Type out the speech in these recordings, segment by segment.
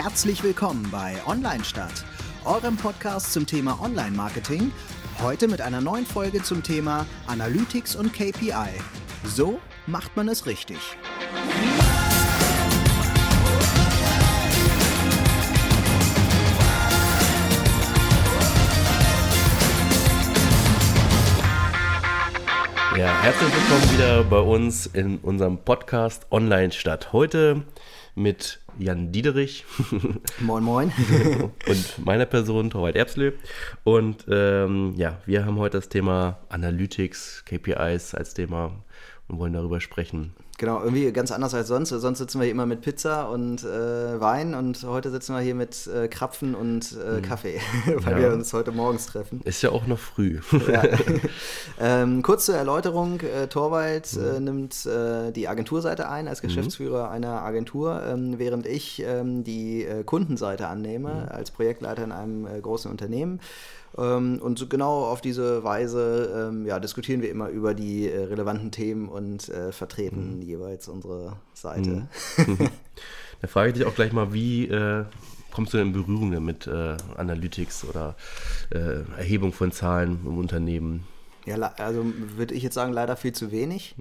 Herzlich willkommen bei Online Stadt, eurem Podcast zum Thema Online Marketing. Heute mit einer neuen Folge zum Thema Analytics und KPI. So macht man es richtig. Ja, herzlich willkommen wieder bei uns in unserem Podcast Online Stadt. Heute mit Jan Diederich. Moin, moin. und meiner Person, Torwald Erbslö. Und ähm, ja, wir haben heute das Thema Analytics, KPIs als Thema und wollen darüber sprechen. Genau, irgendwie ganz anders als sonst. Sonst sitzen wir hier immer mit Pizza und äh, Wein und heute sitzen wir hier mit äh, Krapfen und äh, mhm. Kaffee, weil ja. wir uns heute morgens treffen. Ist ja auch noch früh. ja. ähm, kurz zur Erläuterung: äh, Torwald äh, mhm. nimmt äh, die Agenturseite ein als mhm. Geschäftsführer mhm. einer Agentur, ähm, während ich ähm, die Kundenseite annehme mhm. als Projektleiter in einem großen Unternehmen. Ähm, und so genau auf diese Weise ähm, ja, diskutieren wir immer über die äh, relevanten Themen und äh, vertreten mhm. jeweils unsere Seite. Mhm. da frage ich dich auch gleich mal, wie äh, kommst du in Berührung mit äh, Analytics oder äh, Erhebung von Zahlen im Unternehmen? Ja, also würde ich jetzt sagen, leider viel zu wenig.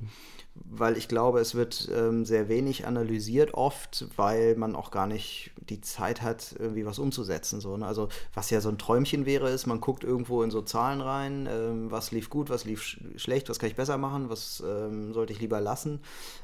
Mhm weil ich glaube, es wird ähm, sehr wenig analysiert oft, weil man auch gar nicht die Zeit hat, irgendwie was umzusetzen. So, ne? Also was ja so ein Träumchen wäre, ist, man guckt irgendwo in so Zahlen rein, ähm, was lief gut, was lief sch schlecht, was kann ich besser machen, was ähm, sollte ich lieber lassen.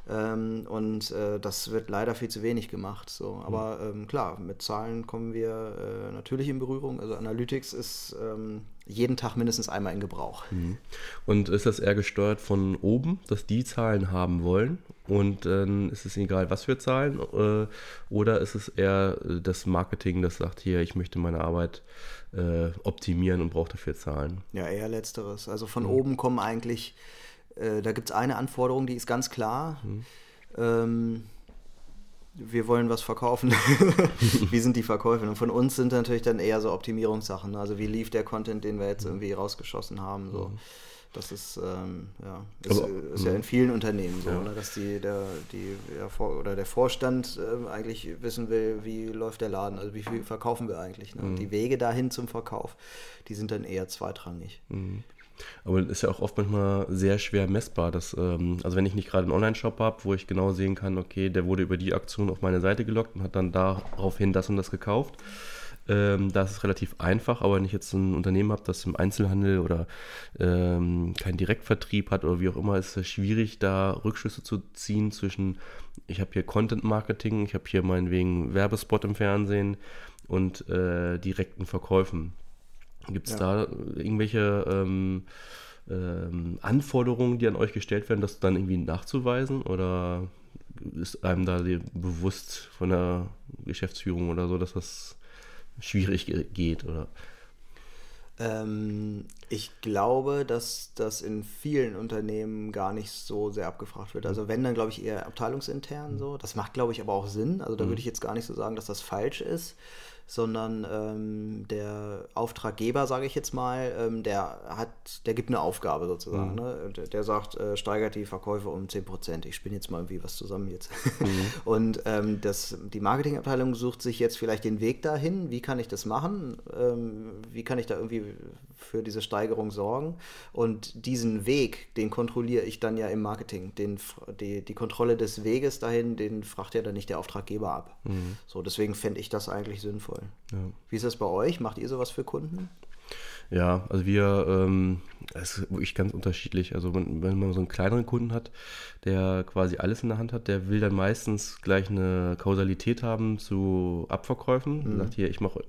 Ähm, und äh, das wird leider viel zu wenig gemacht. So. Aber mhm. klar, mit Zahlen kommen wir äh, natürlich in Berührung. Also Analytics ist ähm, jeden Tag mindestens einmal in Gebrauch. Mhm. Und ist das eher gesteuert von oben, dass die Zahlen haben wollen? Und dann ist es egal, was für Zahlen? Äh, oder ist es eher das Marketing, das sagt hier, ich möchte meine Arbeit äh, optimieren und brauche dafür Zahlen? Ja, eher letzteres. Also von mhm. oben kommen eigentlich, äh, da gibt es eine Anforderung, die ist ganz klar. Mhm. Ähm, wir wollen was verkaufen. wie sind die Verkäufe? Und von uns sind natürlich dann eher so Optimierungssachen. Also wie lief der Content, den wir jetzt irgendwie rausgeschossen haben. So. Mhm. Das ist, ähm, ja, ist, Aber, ist, ja mhm. in vielen Unternehmen so, ja. ne, dass die, der, die, ja, vor, oder der Vorstand äh, eigentlich wissen will, wie läuft der Laden, also wie viel verkaufen wir eigentlich. Ne? Mhm. Und die Wege dahin zum Verkauf, die sind dann eher zweitrangig. Mhm. Aber das ist ja auch oft manchmal sehr schwer messbar. Dass, ähm, also wenn ich nicht gerade einen Online-Shop habe, wo ich genau sehen kann, okay, der wurde über die Aktion auf meine Seite gelockt und hat dann daraufhin das und das gekauft. Ähm, da ist es relativ einfach, aber wenn ich jetzt ein Unternehmen habe, das im Einzelhandel oder ähm, keinen Direktvertrieb hat oder wie auch immer, ist es schwierig, da Rückschlüsse zu ziehen zwischen, ich habe hier Content Marketing, ich habe hier meinetwegen Werbespot im Fernsehen und äh, direkten Verkäufen. Gibt es ja. da irgendwelche ähm, ähm, Anforderungen, die an euch gestellt werden, das dann irgendwie nachzuweisen? Oder ist einem da bewusst von der Geschäftsführung oder so, dass das schwierig geht? Oder? Ähm, ich glaube, dass das in vielen Unternehmen gar nicht so sehr abgefragt wird. Also wenn, dann glaube ich eher abteilungsintern so. Das macht, glaube ich, aber auch Sinn. Also da mhm. würde ich jetzt gar nicht so sagen, dass das falsch ist sondern ähm, der Auftraggeber, sage ich jetzt mal, ähm, der hat, der gibt eine Aufgabe sozusagen. Mhm. Ne? Der, der, sagt, äh, steigert die Verkäufe um 10%. Ich spinne jetzt mal irgendwie was zusammen jetzt. Mhm. Und ähm, das, die Marketingabteilung sucht sich jetzt vielleicht den Weg dahin, wie kann ich das machen, ähm, wie kann ich da irgendwie für diese Steigerung sorgen. Und diesen Weg, den kontrolliere ich dann ja im Marketing. Den, die, die Kontrolle des Weges dahin, den fragt ja dann nicht der Auftraggeber ab. Mhm. So, deswegen fände ich das eigentlich sinnvoll. Ja. Wie ist das bei euch? Macht ihr sowas für Kunden? Ja, also wir, ähm, es ist wirklich ganz unterschiedlich. Also wenn, wenn, man so einen kleineren Kunden hat, der quasi alles in der Hand hat, der will dann meistens gleich eine Kausalität haben zu Abverkäufen. Mhm. Sagt hier, ich mache,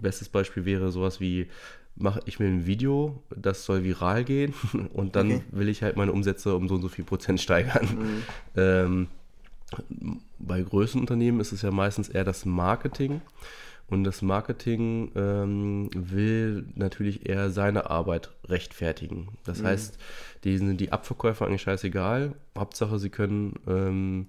bestes Beispiel wäre sowas wie, mache ich mir ein Video, das soll viral gehen und dann okay. will ich halt meine Umsätze um so und so viel Prozent steigern. Mhm. Ähm, bei größeren Unternehmen ist es ja meistens eher das Marketing. Und das Marketing ähm, will natürlich eher seine Arbeit rechtfertigen. Das mhm. heißt, denen sind die Abverkäufer eigentlich scheißegal. Hauptsache, sie können ähm,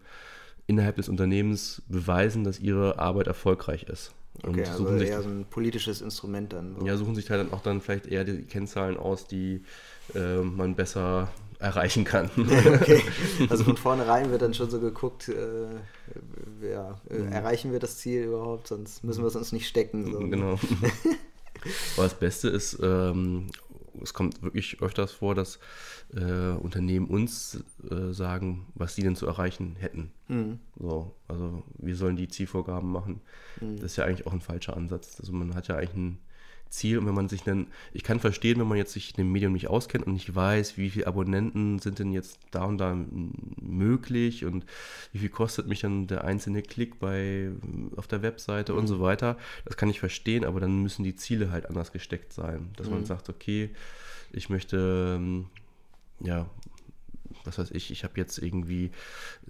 innerhalb des Unternehmens beweisen, dass ihre Arbeit erfolgreich ist. Und okay, also eher so ein politisches Instrument dann. So. Ja, suchen sich halt dann auch dann vielleicht eher die Kennzahlen aus, die äh, man besser erreichen kann. okay, also von vornherein wird dann schon so geguckt, äh, ja, mhm. erreichen wir das Ziel überhaupt, sonst müssen wir es uns nicht stecken. So. Genau. Aber das Beste ist, ähm, es kommt wirklich öfters vor, dass äh, Unternehmen uns äh, sagen, was sie denn zu erreichen hätten. Mhm. So, also wir sollen die Zielvorgaben machen. Mhm. Das ist ja eigentlich auch ein falscher Ansatz. Also man hat ja eigentlich ein Ziel und wenn man sich dann, ich kann verstehen, wenn man jetzt sich in dem Medium nicht auskennt und nicht weiß, wie viele Abonnenten sind denn jetzt da und da möglich und wie viel kostet mich dann der einzelne Klick bei auf der Webseite mhm. und so weiter. Das kann ich verstehen, aber dann müssen die Ziele halt anders gesteckt sein, dass mhm. man sagt, okay, ich möchte ähm, ja was weiß ich, ich habe jetzt irgendwie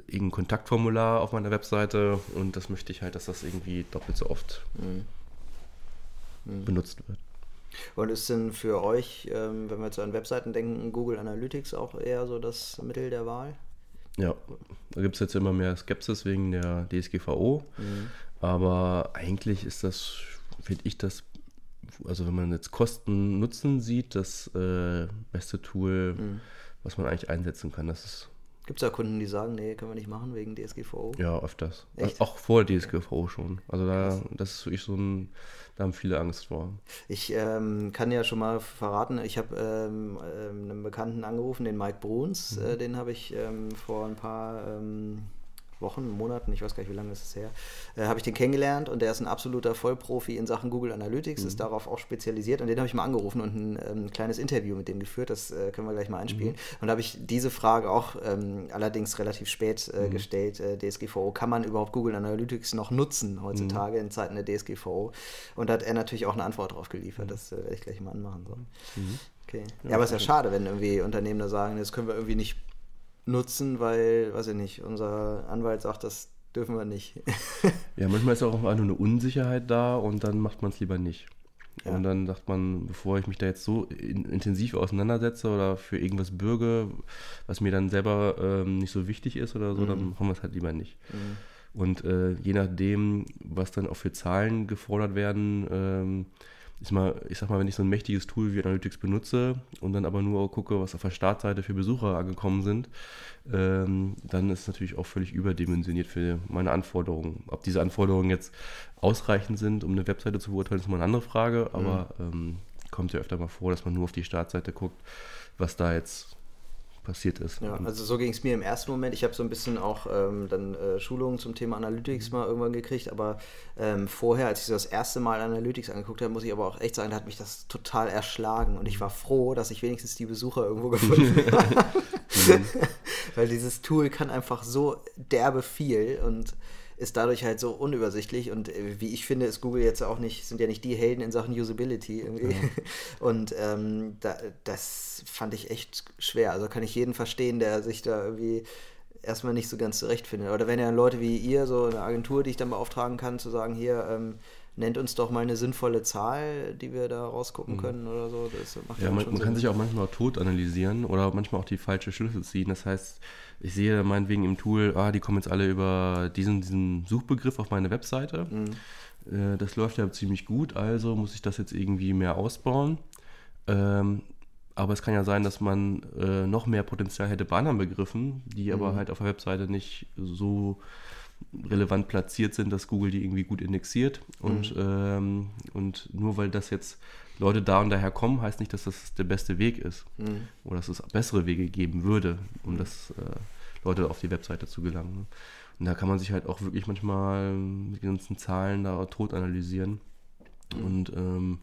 irgendein Kontaktformular auf meiner Webseite und das möchte ich halt, dass das irgendwie doppelt so oft mhm mhm. benutzt wird. Und ist denn für euch, ähm, wenn wir zu an Webseiten denken, Google Analytics auch eher so das Mittel der Wahl? Ja, da gibt es jetzt immer mehr Skepsis wegen der DSGVO. Mhm. Aber eigentlich ist das, finde ich, das, also wenn man jetzt Kosten Nutzen sieht, das äh, beste Tool, mhm. was man eigentlich einsetzen kann. Das ist Gibt es da Kunden, die sagen, nee, können wir nicht machen wegen DSGVO? Ja, öfters. Echt? Auch vor DSGVO schon. Also da, das ist wirklich so ein, da haben viele Angst vor. Ich ähm, kann ja schon mal verraten, ich habe ähm, ähm, einen Bekannten angerufen, den Mike Bruns, mhm. äh, den habe ich ähm, vor ein paar ähm, Wochen, Monaten, ich weiß gar nicht, wie lange ist es her, äh, habe ich den kennengelernt und der ist ein absoluter Vollprofi in Sachen Google Analytics, mhm. ist darauf auch spezialisiert und den habe ich mal angerufen und ein, ähm, kleines Interview mit dem geführt, das äh, können wir gleich mal einspielen. Mhm. Und da habe ich diese Frage auch ähm, allerdings relativ spät äh, mhm. gestellt, äh, DSGVO, kann man überhaupt Google Analytics noch nutzen heutzutage mhm. in Zeiten der DSGVO? Und da hat er natürlich auch eine Antwort darauf geliefert, mhm. das äh, werde ich gleich mal anmachen. So. Mhm. Okay. Ja, ja, aber es ist ja schade, wenn irgendwie Unternehmen da sagen, das können wir irgendwie nicht nutzen, weil, weiß ich nicht, unser Anwalt sagt, das dürfen wir nicht. ja, manchmal ist auch einfach nur eine Unsicherheit da und dann macht man es lieber nicht. Ja. Und dann sagt man, bevor ich mich da jetzt so in, intensiv auseinandersetze oder für irgendwas bürge, was mir dann selber ähm, nicht so wichtig ist oder so, mhm. dann machen wir es halt lieber nicht. Mhm. Und äh, je nachdem, was dann auch für Zahlen gefordert werden, ähm, ich, mal, ich sag mal, wenn ich so ein mächtiges Tool wie Analytics benutze und dann aber nur gucke, was auf der Startseite für Besucher angekommen sind, ähm, dann ist es natürlich auch völlig überdimensioniert für meine Anforderungen. Ob diese Anforderungen jetzt ausreichend sind, um eine Webseite zu beurteilen, ist mal eine andere Frage, aber mhm. ähm, kommt ja öfter mal vor, dass man nur auf die Startseite guckt, was da jetzt passiert ist. Ja, also so ging es mir im ersten Moment. Ich habe so ein bisschen auch ähm, dann äh, Schulungen zum Thema Analytics mal irgendwann gekriegt, aber ähm, vorher, als ich so das erste Mal Analytics angeguckt habe, muss ich aber auch echt sagen, da hat mich das total erschlagen und ich war froh, dass ich wenigstens die Besucher irgendwo gefunden habe. Mhm. Weil dieses Tool kann einfach so derbe viel und ist dadurch halt so unübersichtlich und äh, wie ich finde, ist Google jetzt auch nicht, sind ja nicht die Helden in Sachen Usability irgendwie. Ja. Und ähm, da, das fand ich echt schwer. Also kann ich jeden verstehen, der sich da irgendwie erstmal nicht so ganz zurechtfindet. Oder wenn ja Leute wie ihr, so eine Agentur, die ich dann beauftragen kann, zu sagen, hier, ähm, nennt uns doch mal eine sinnvolle Zahl, die wir da rausgucken mhm. können oder so. ja, man, man kann sich auch manchmal tot analysieren oder manchmal auch die falsche Schlüsse ziehen. Das heißt, ich sehe meinetwegen im Tool, ah, die kommen jetzt alle über diesen, diesen Suchbegriff auf meine Webseite. Mhm. Äh, das läuft ja ziemlich gut, also muss ich das jetzt irgendwie mehr ausbauen. Ähm, aber es kann ja sein, dass man äh, noch mehr Potenzial hätte bei anderen Begriffen, die mhm. aber halt auf der Webseite nicht so relevant platziert sind, dass Google die irgendwie gut indexiert. Und, mhm. ähm, und nur weil das jetzt Leute da und daher kommen, heißt nicht, dass das der beste Weg ist. Mhm. Oder dass es bessere Wege geben würde, um das äh, Leute auf die Webseite zu gelangen. Und da kann man sich halt auch wirklich manchmal die ganzen Zahlen da tot analysieren. Mhm. Und ähm,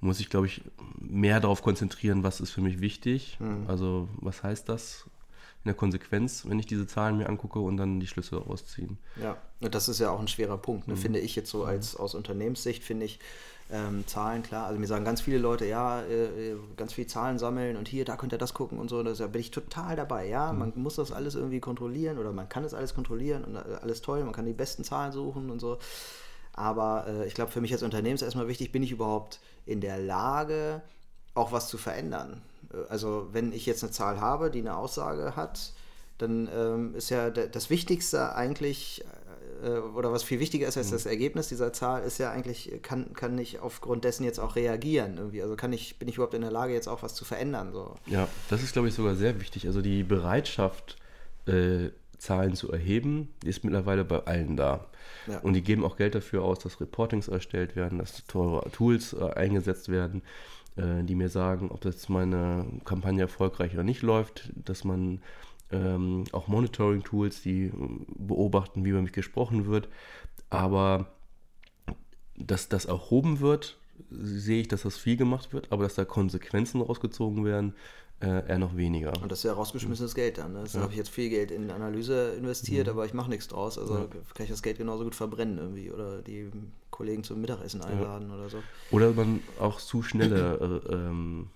muss ich, glaube ich, mehr darauf konzentrieren, was ist für mich wichtig. Mhm. Also, was heißt das in der Konsequenz, wenn ich diese Zahlen mir angucke und dann die Schlüsse rausziehen. Ja, das ist ja auch ein schwerer Punkt, ne? mhm. finde ich jetzt so als aus Unternehmenssicht, finde ich, ähm, Zahlen, klar. Also mir sagen ganz viele Leute, ja, äh, äh, ganz viel Zahlen sammeln und hier, da könnt ihr das gucken und so. Da bin ich total dabei. Ja, mhm. man muss das alles irgendwie kontrollieren oder man kann das alles kontrollieren und äh, alles toll. Man kann die besten Zahlen suchen und so. Aber äh, ich glaube, für mich als Unternehmen ist erstmal wichtig, bin ich überhaupt in der Lage, auch was zu verändern. Äh, also wenn ich jetzt eine Zahl habe, die eine Aussage hat, dann ähm, ist ja das Wichtigste eigentlich äh, oder was viel wichtiger ist als mhm. das Ergebnis dieser Zahl, ist ja eigentlich, kann, kann ich aufgrund dessen jetzt auch reagieren irgendwie. Also kann ich, bin ich überhaupt in der Lage, jetzt auch was zu verändern? So. Ja, das ist, glaube ich, sogar sehr wichtig. Also die Bereitschaft, äh, Zahlen zu erheben, die ist mittlerweile bei allen da. Ja. Und die geben auch Geld dafür aus, dass Reportings erstellt werden, dass teure Tools äh, eingesetzt werden, äh, die mir sagen, ob das meine Kampagne erfolgreich oder nicht läuft, dass man ähm, auch Monitoring-Tools, die beobachten, wie über mich gesprochen wird. Aber dass das erhoben wird, sehe ich, dass das viel gemacht wird, aber dass da Konsequenzen rausgezogen werden, äh, eher noch weniger. Und das ist ja rausgeschmissenes Geld dann. Ne? Das ja. habe ich jetzt viel Geld in Analyse investiert, mhm. aber ich mache nichts draus. Also ja. kann ich das Geld genauso gut verbrennen irgendwie oder die Kollegen zum Mittagessen einladen ja. oder so. Oder man auch zu schnelle äh, ähm,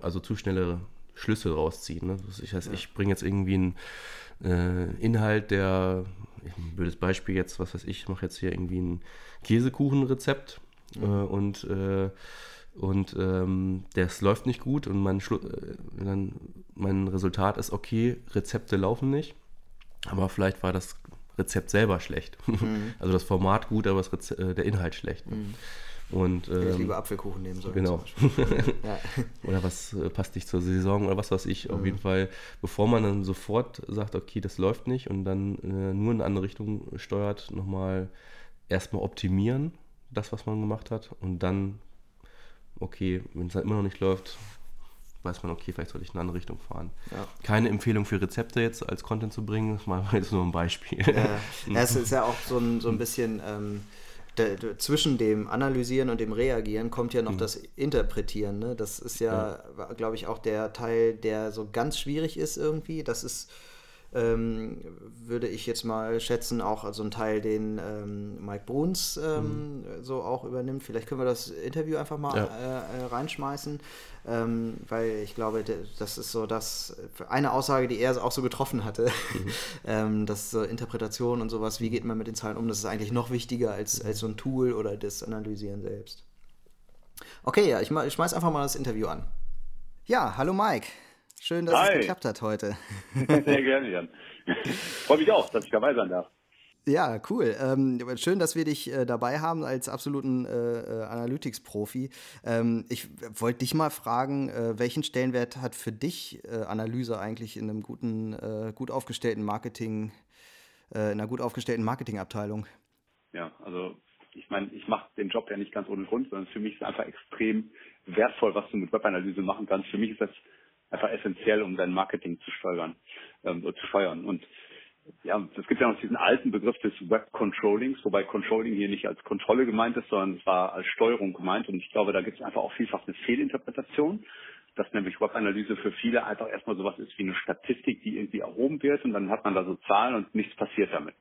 also zu schnelle Schlüsse rausziehen. Ne? Ich, heißt, ich bringe jetzt irgendwie einen äh, Inhalt, der, ein blödes Beispiel jetzt, was weiß ich, ich mache jetzt hier irgendwie ein Käsekuchenrezept mhm. äh, und äh, und ähm, das läuft nicht gut und mein, Schlu äh, dann, mein Resultat ist, okay, Rezepte laufen nicht, aber vielleicht war das Rezept selber schlecht. Mhm. Also das Format gut, aber äh, der Inhalt schlecht. Mhm. Und, ähm, ich lieber Apfelkuchen nehmen soll. Genau. ja. Oder was äh, passt nicht zur Saison oder was weiß ich. Mhm. Auf jeden Fall, bevor man dann sofort sagt, okay, das läuft nicht und dann äh, nur in eine andere Richtung steuert, nochmal erstmal optimieren, das, was man gemacht hat. Und dann, okay, wenn es dann immer noch nicht läuft, weiß man, okay, vielleicht sollte ich in eine andere Richtung fahren. Ja. Keine Empfehlung für Rezepte jetzt als Content zu bringen, das war jetzt nur ein Beispiel. Ja, es ist ja auch so ein, so ein bisschen ähm, zwischen dem Analysieren und dem Reagieren kommt ja noch mhm. das Interpretieren. Ne? Das ist ja, ja. glaube ich, auch der Teil, der so ganz schwierig ist irgendwie. Das ist ähm, würde ich jetzt mal schätzen, auch also ein Teil, den ähm, Mike Bruns ähm, mhm. so auch übernimmt. Vielleicht können wir das Interview einfach mal ja. äh, äh reinschmeißen, ähm, weil ich glaube, das ist so das eine Aussage, die er auch so getroffen hatte, mhm. Ähm, dass so Interpretation und sowas, wie geht man mit den Zahlen um, das ist eigentlich noch wichtiger als, als so ein Tool oder das Analysieren selbst. Okay, ja, ich, ich schmeiß einfach mal das Interview an. Ja, hallo Mike. Schön, dass Hi. es geklappt hat heute. Sehr gerne, Jan. Freue mich auch, dass ich dabei sein darf. Ja, cool. Ähm, schön, dass wir dich äh, dabei haben als absoluten äh, äh Analytics-Profi. Ähm, ich wollte dich mal fragen, äh, welchen Stellenwert hat für dich äh, Analyse eigentlich in einem guten, äh, gut aufgestellten Marketing, in einer gut aufgestellten Marketingabteilung? Ja, also ich meine, ich mache den Job ja nicht ganz ohne Grund, sondern für mich ist es einfach extrem wertvoll, was du mit Webanalyse machen kannst. Für mich ist das einfach essentiell, um dein Marketing zu steuern, ähm, zu steuern. Und ja, es gibt ja noch diesen alten Begriff des Web Controllings, wobei Controlling hier nicht als Kontrolle gemeint ist, sondern es war als Steuerung gemeint. Und ich glaube, da gibt es einfach auch vielfach eine Fehlinterpretation, dass nämlich Webanalyse für viele einfach erstmal sowas ist wie eine Statistik, die irgendwie erhoben wird und dann hat man da so Zahlen und nichts passiert damit.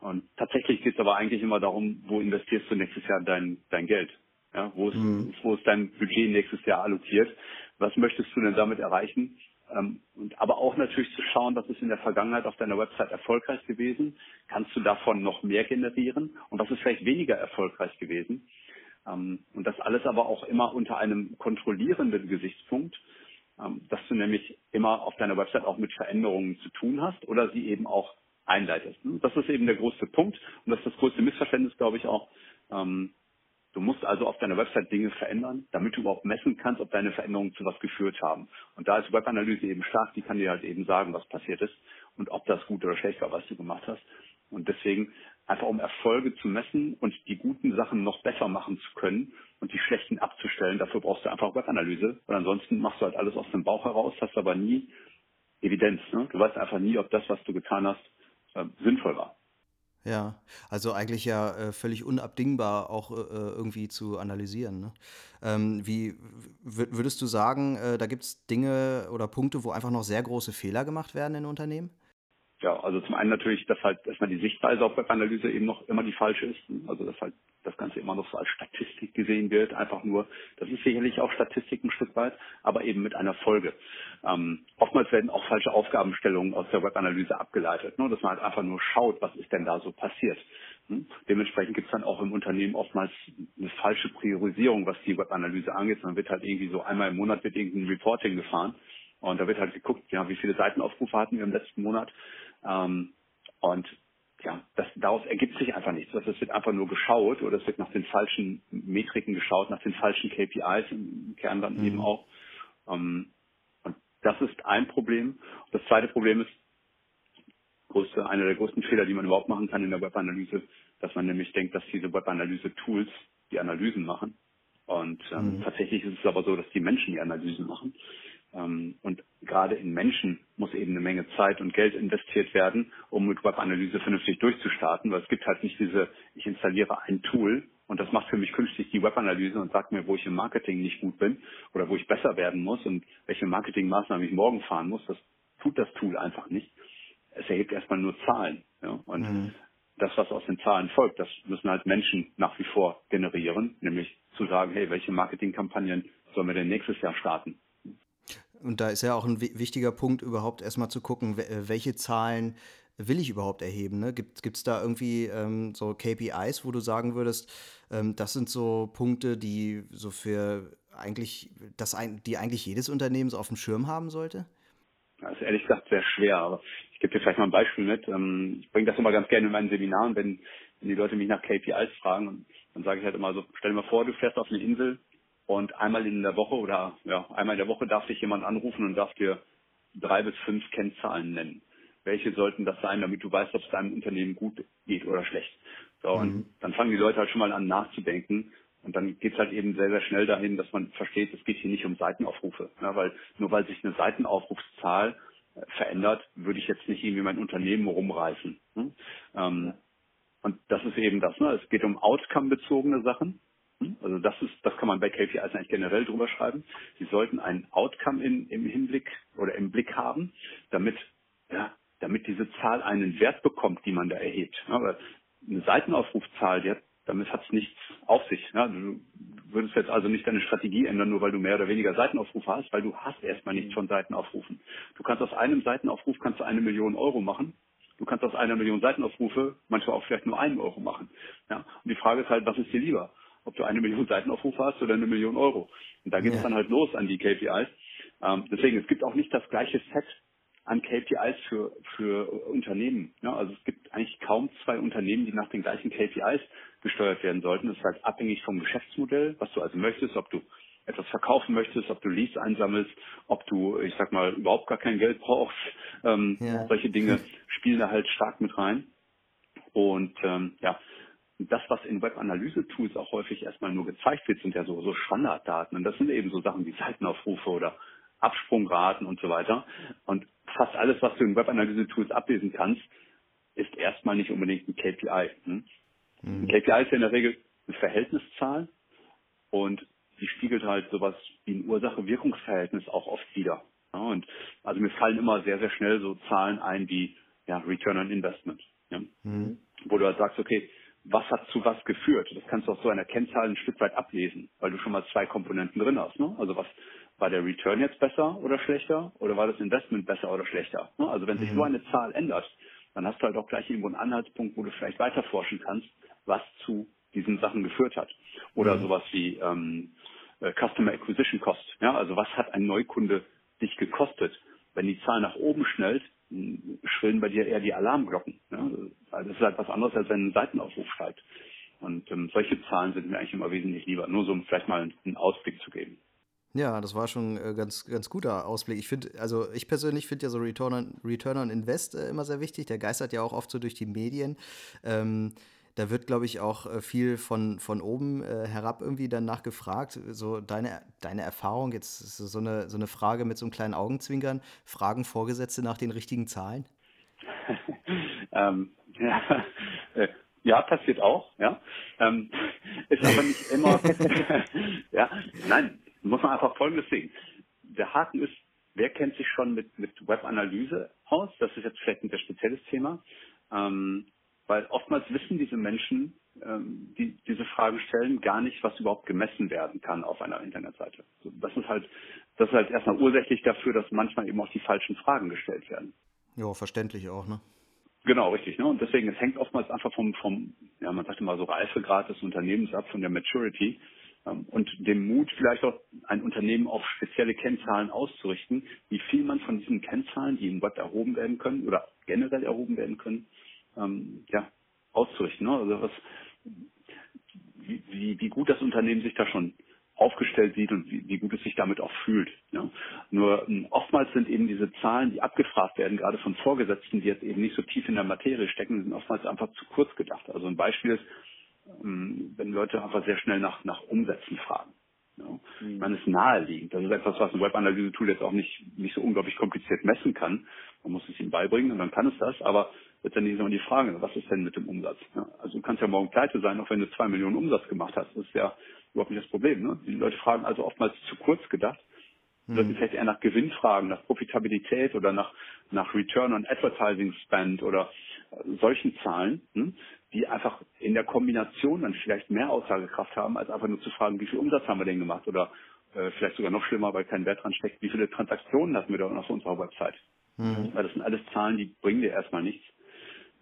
Und tatsächlich geht es aber eigentlich immer darum, wo investierst du nächstes Jahr dein, dein Geld? Ja, wo, ist, mhm. wo ist dein Budget nächstes Jahr allokiert? Was möchtest du denn damit erreichen? Ähm, und aber auch natürlich zu schauen, was ist in der Vergangenheit auf deiner Website erfolgreich gewesen? Kannst du davon noch mehr generieren? Und was ist vielleicht weniger erfolgreich gewesen? Ähm, und das alles aber auch immer unter einem kontrollierenden Gesichtspunkt, ähm, dass du nämlich immer auf deiner Website auch mit Veränderungen zu tun hast oder sie eben auch einleitest. Das ist eben der größte Punkt und das ist das größte Missverständnis, glaube ich, auch, Du musst also auf deiner Website Dinge verändern, damit du überhaupt messen kannst, ob deine Veränderungen zu was geführt haben. Und da ist Webanalyse eben stark, die kann dir halt eben sagen, was passiert ist und ob das gut oder schlecht war, was du gemacht hast. Und deswegen einfach um Erfolge zu messen und die guten Sachen noch besser machen zu können und die schlechten abzustellen, dafür brauchst du einfach Webanalyse. Weil ansonsten machst du halt alles aus dem Bauch heraus, hast aber nie Evidenz. Ne? Du weißt einfach nie, ob das, was du getan hast, äh, sinnvoll war. Ja, also eigentlich ja äh, völlig unabdingbar auch äh, äh irgendwie zu analysieren. Ne? Ähm, wie würdest du sagen, äh, da gibt es Dinge oder Punkte, wo einfach noch sehr große Fehler gemacht werden in Unternehmen? Ja, also zum einen natürlich, dass halt erstmal die Sichtweise auf Webanalyse eben noch immer die falsche ist. Also dass halt das Ganze immer noch so als Statistik gesehen wird, einfach nur, das ist sicherlich auch Statistik ein Stück weit, aber eben mit einer Folge. Ähm, oftmals werden auch falsche Aufgabenstellungen aus der Webanalyse abgeleitet, ne? dass man halt einfach nur schaut, was ist denn da so passiert. Hm? Dementsprechend gibt es dann auch im Unternehmen oftmals eine falsche Priorisierung, was die Webanalyse angeht. Man wird halt irgendwie so einmal im Monat wird irgendein Reporting gefahren und da wird halt geguckt, ja, wie viele Seitenaufrufe hatten wir im letzten Monat. Ähm, und ja, das, daraus ergibt sich einfach nichts. Es wird einfach nur geschaut oder es wird nach den falschen Metriken geschaut, nach den falschen KPIs im Kern dann mhm. eben auch. Ähm, und das ist ein Problem. Das zweite Problem ist, größte, einer der größten Fehler, die man überhaupt machen kann in der Webanalyse, dass man nämlich denkt, dass diese Webanalyse-Tools die Analysen machen. Und ähm, mhm. tatsächlich ist es aber so, dass die Menschen die Analysen machen. Ähm, und gerade in Menschen muss eben eine Menge Zeit und Geld investiert werden, um mit Webanalyse vernünftig durchzustarten, weil es gibt halt nicht diese, ich installiere ein Tool und das macht für mich künftig die Webanalyse und sagt mir, wo ich im Marketing nicht gut bin oder wo ich besser werden muss und welche Marketingmaßnahmen ich morgen fahren muss. Das tut das Tool einfach nicht. Es erhebt erstmal nur Zahlen. Ja? Und mhm. das, was aus den Zahlen folgt, das müssen halt Menschen nach wie vor generieren, nämlich zu sagen, hey, welche Marketingkampagnen sollen wir denn nächstes Jahr starten? Und da ist ja auch ein wichtiger Punkt, überhaupt erstmal zu gucken, äh, welche Zahlen will ich überhaupt erheben? Ne? Gibt es da irgendwie ähm, so KPIs, wo du sagen würdest, ähm, das sind so Punkte, die so für eigentlich, das ein, die eigentlich jedes Unternehmen so auf dem Schirm haben sollte? Das ist ehrlich gesagt sehr schwer, aber ich gebe dir vielleicht mal ein Beispiel mit. Ähm, ich bringe das immer ganz gerne in meinen Seminaren, wenn, wenn die Leute mich nach KPIs fragen, dann sage ich halt immer so, stell dir mal vor, du fährst auf eine Insel und einmal in der Woche oder ja, einmal in der Woche darf dich jemand anrufen und darf dir drei bis fünf Kennzahlen nennen. Welche sollten das sein, damit du weißt, ob es deinem Unternehmen gut geht oder schlecht? So, mhm. und dann fangen die Leute halt schon mal an nachzudenken. Und dann geht's halt eben sehr, sehr schnell dahin, dass man versteht, es geht hier nicht um Seitenaufrufe. Ja, weil nur weil sich eine Seitenaufrufszahl äh, verändert, würde ich jetzt nicht irgendwie mein Unternehmen rumreißen. Hm? Ähm, und das ist eben das. Ne? Es geht um outcome-bezogene Sachen. Also das ist, das kann man bei KPIs eigentlich generell drüber schreiben. Sie sollten ein Outcome in, im Hinblick oder im Blick haben, damit, ja, damit diese Zahl einen Wert bekommt, die man da erhebt. Aber eine Seitenaufrufzahl, die hat, damit hat es nichts auf sich. Ja, du würdest jetzt also nicht deine Strategie ändern, nur weil du mehr oder weniger Seitenaufrufe hast, weil du hast erstmal nichts von Seitenaufrufen. Du kannst aus einem Seitenaufruf kannst du eine Million Euro machen. Du kannst aus einer Million Seitenaufrufe manchmal auch vielleicht nur einen Euro machen. Ja, und die Frage ist halt, was ist dir lieber? Ob du eine Million Seitenaufrufe hast oder eine Million Euro. Und da geht es ja. dann halt los an die KPIs. Ähm, deswegen, es gibt auch nicht das gleiche Set an KPIs für, für Unternehmen. Ja, also es gibt eigentlich kaum zwei Unternehmen, die nach den gleichen KPIs gesteuert werden sollten. Das ist halt abhängig vom Geschäftsmodell, was du also möchtest, ob du etwas verkaufen möchtest, ob du Leads einsammelst, ob du, ich sag mal, überhaupt gar kein Geld brauchst. Ähm, ja. Solche Dinge spielen da halt stark mit rein. Und ähm, ja, das, was in Web-Analyse-Tools auch häufig erstmal nur gezeigt wird, sind ja so, so Standarddaten. Und das sind eben so Sachen wie Seitenaufrufe oder Absprungraten und so weiter. Und fast alles, was du in Web-Analyse-Tools ablesen kannst, ist erstmal nicht unbedingt ein KPI. Hm? Mhm. Ein KPI ist ja in der Regel eine Verhältniszahl und die spiegelt halt sowas wie ein Ursache-Wirkungsverhältnis auch oft wieder. Ja, und also mir fallen immer sehr, sehr schnell so Zahlen ein wie ja, Return on Investment. Ja? Mhm. Wo du halt sagst, okay, was hat zu was geführt. Das kannst du aus so einer Kennzahl ein Stück weit ablesen, weil du schon mal zwei Komponenten drin hast. Ne? Also was war der Return jetzt besser oder schlechter oder war das Investment besser oder schlechter? Ne? Also wenn sich mhm. so eine Zahl ändert, dann hast du halt auch gleich irgendwo einen Anhaltspunkt, wo du vielleicht weiter forschen kannst, was zu diesen Sachen geführt hat. Oder mhm. sowas wie ähm, äh, Customer Acquisition Cost. Ja? Also was hat ein Neukunde dich gekostet? Wenn die Zahl nach oben schnellt, schrillen bei dir eher die Alarmglocken. Ja? Also das ist halt was anderes, als wenn ein Seitenaufruf steigt. Und ähm, solche Zahlen sind mir eigentlich immer wesentlich lieber, nur so um vielleicht mal einen Ausblick zu geben. Ja, das war schon äh, ganz, ganz guter Ausblick. Ich finde, also ich persönlich finde ja so Return on, Return on Invest äh, immer sehr wichtig. Der geistert ja auch oft so durch die Medien. Ähm, da wird, glaube ich, auch äh, viel von, von oben äh, herab irgendwie danach gefragt. So deine, deine Erfahrung, jetzt so eine, so eine Frage mit so einem kleinen Augenzwinkern. Fragen Vorgesetzte nach den richtigen Zahlen? ähm, ja, äh, ja, passiert auch, ja. Ähm, ist aber nicht immer, ja, nein, muss man einfach Folgendes sehen. Der Haken ist, wer kennt sich schon mit, mit Webanalyse aus? Das ist jetzt vielleicht ein sehr spezielles Thema. Ähm, weil oftmals wissen diese Menschen, ähm, die diese Fragen stellen, gar nicht, was überhaupt gemessen werden kann auf einer Internetseite. Das ist halt, das ist halt erstmal ursächlich dafür, dass manchmal eben auch die falschen Fragen gestellt werden. Ja, verständlich auch, ne? Genau, richtig. Ne? Und deswegen, es hängt oftmals einfach vom, vom, ja, man sagt immer so Reifegrad des Unternehmens ab, von der Maturity ähm, und dem Mut, vielleicht auch ein Unternehmen auf spezielle Kennzahlen auszurichten, wie viel man von diesen Kennzahlen, die im Web erhoben werden können oder generell erhoben werden können, ähm, ja, auszurichten. Ne? Also was, wie, wie, wie gut das Unternehmen sich da schon aufgestellt sieht und wie, wie gut es sich damit auch fühlt. Ja. Nur ähm, oftmals sind eben diese Zahlen, die abgefragt werden, gerade von Vorgesetzten, die jetzt eben nicht so tief in der Materie stecken, sind oftmals einfach zu kurz gedacht. Also ein Beispiel ist, ähm, wenn Leute einfach sehr schnell nach, nach Umsätzen fragen. Ja. Mhm. Man ist naheliegend. Das ist etwas, was ein Webanalyse-Tool jetzt auch nicht, nicht so unglaublich kompliziert messen kann. Man muss es ihm beibringen und dann kann es das, aber letztendlich ist immer die Frage, was ist denn mit dem Umsatz? Ja, also du kannst ja morgen pleite sein, auch wenn du zwei Millionen Umsatz gemacht hast. Das ist ja überhaupt nicht das Problem. Ne? Die Leute fragen also oftmals zu kurz gedacht. Mhm. Sollten vielleicht eher nach Gewinn fragen, nach Profitabilität oder nach, nach Return on Advertising Spend oder solchen Zahlen, hm, die einfach in der Kombination dann vielleicht mehr Aussagekraft haben, als einfach nur zu fragen, wie viel Umsatz haben wir denn gemacht oder äh, vielleicht sogar noch schlimmer, weil kein Wert dran steckt, wie viele Transaktionen hatten wir da auf unserer Website. Mhm. Weil das sind alles Zahlen, die bringen dir erstmal nichts.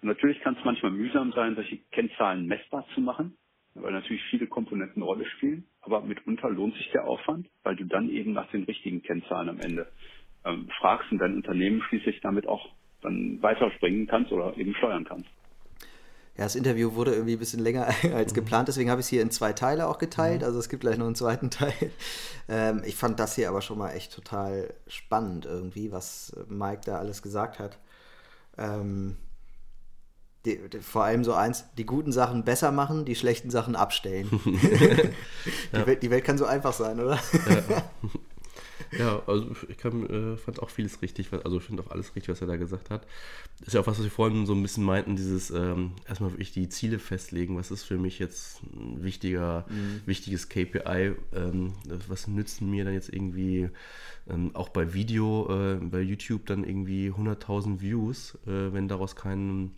Und natürlich kann es manchmal mühsam sein, solche Kennzahlen messbar zu machen, weil natürlich viele Komponenten eine Rolle spielen. Aber mitunter lohnt sich der Aufwand, weil du dann eben nach den richtigen Kennzahlen am Ende ähm, fragst und dein Unternehmen schließlich damit auch dann weiterspringen kannst oder eben steuern kannst. Ja, das Interview wurde irgendwie ein bisschen länger als geplant, deswegen habe ich es hier in zwei Teile auch geteilt. Mhm. Also es gibt gleich noch einen zweiten Teil. Ähm, ich fand das hier aber schon mal echt total spannend irgendwie, was Mike da alles gesagt hat. Ähm, die, die, vor allem so eins, die guten Sachen besser machen, die schlechten Sachen abstellen. die, ja. Welt, die, Welt, kann so einfach sein, oder? Ja. Ja, also ich kann, äh, fand auch vieles richtig, also ich finde auch alles richtig, was er da gesagt hat. Ist ja auch was, was wir vorhin so ein bisschen meinten, dieses ähm, erstmal wirklich die Ziele festlegen, was ist für mich jetzt ein wichtiger, mhm. wichtiges KPI, ähm, was nützen mir dann jetzt irgendwie ähm, auch bei Video, äh, bei YouTube dann irgendwie 100.000 Views, äh, wenn daraus kein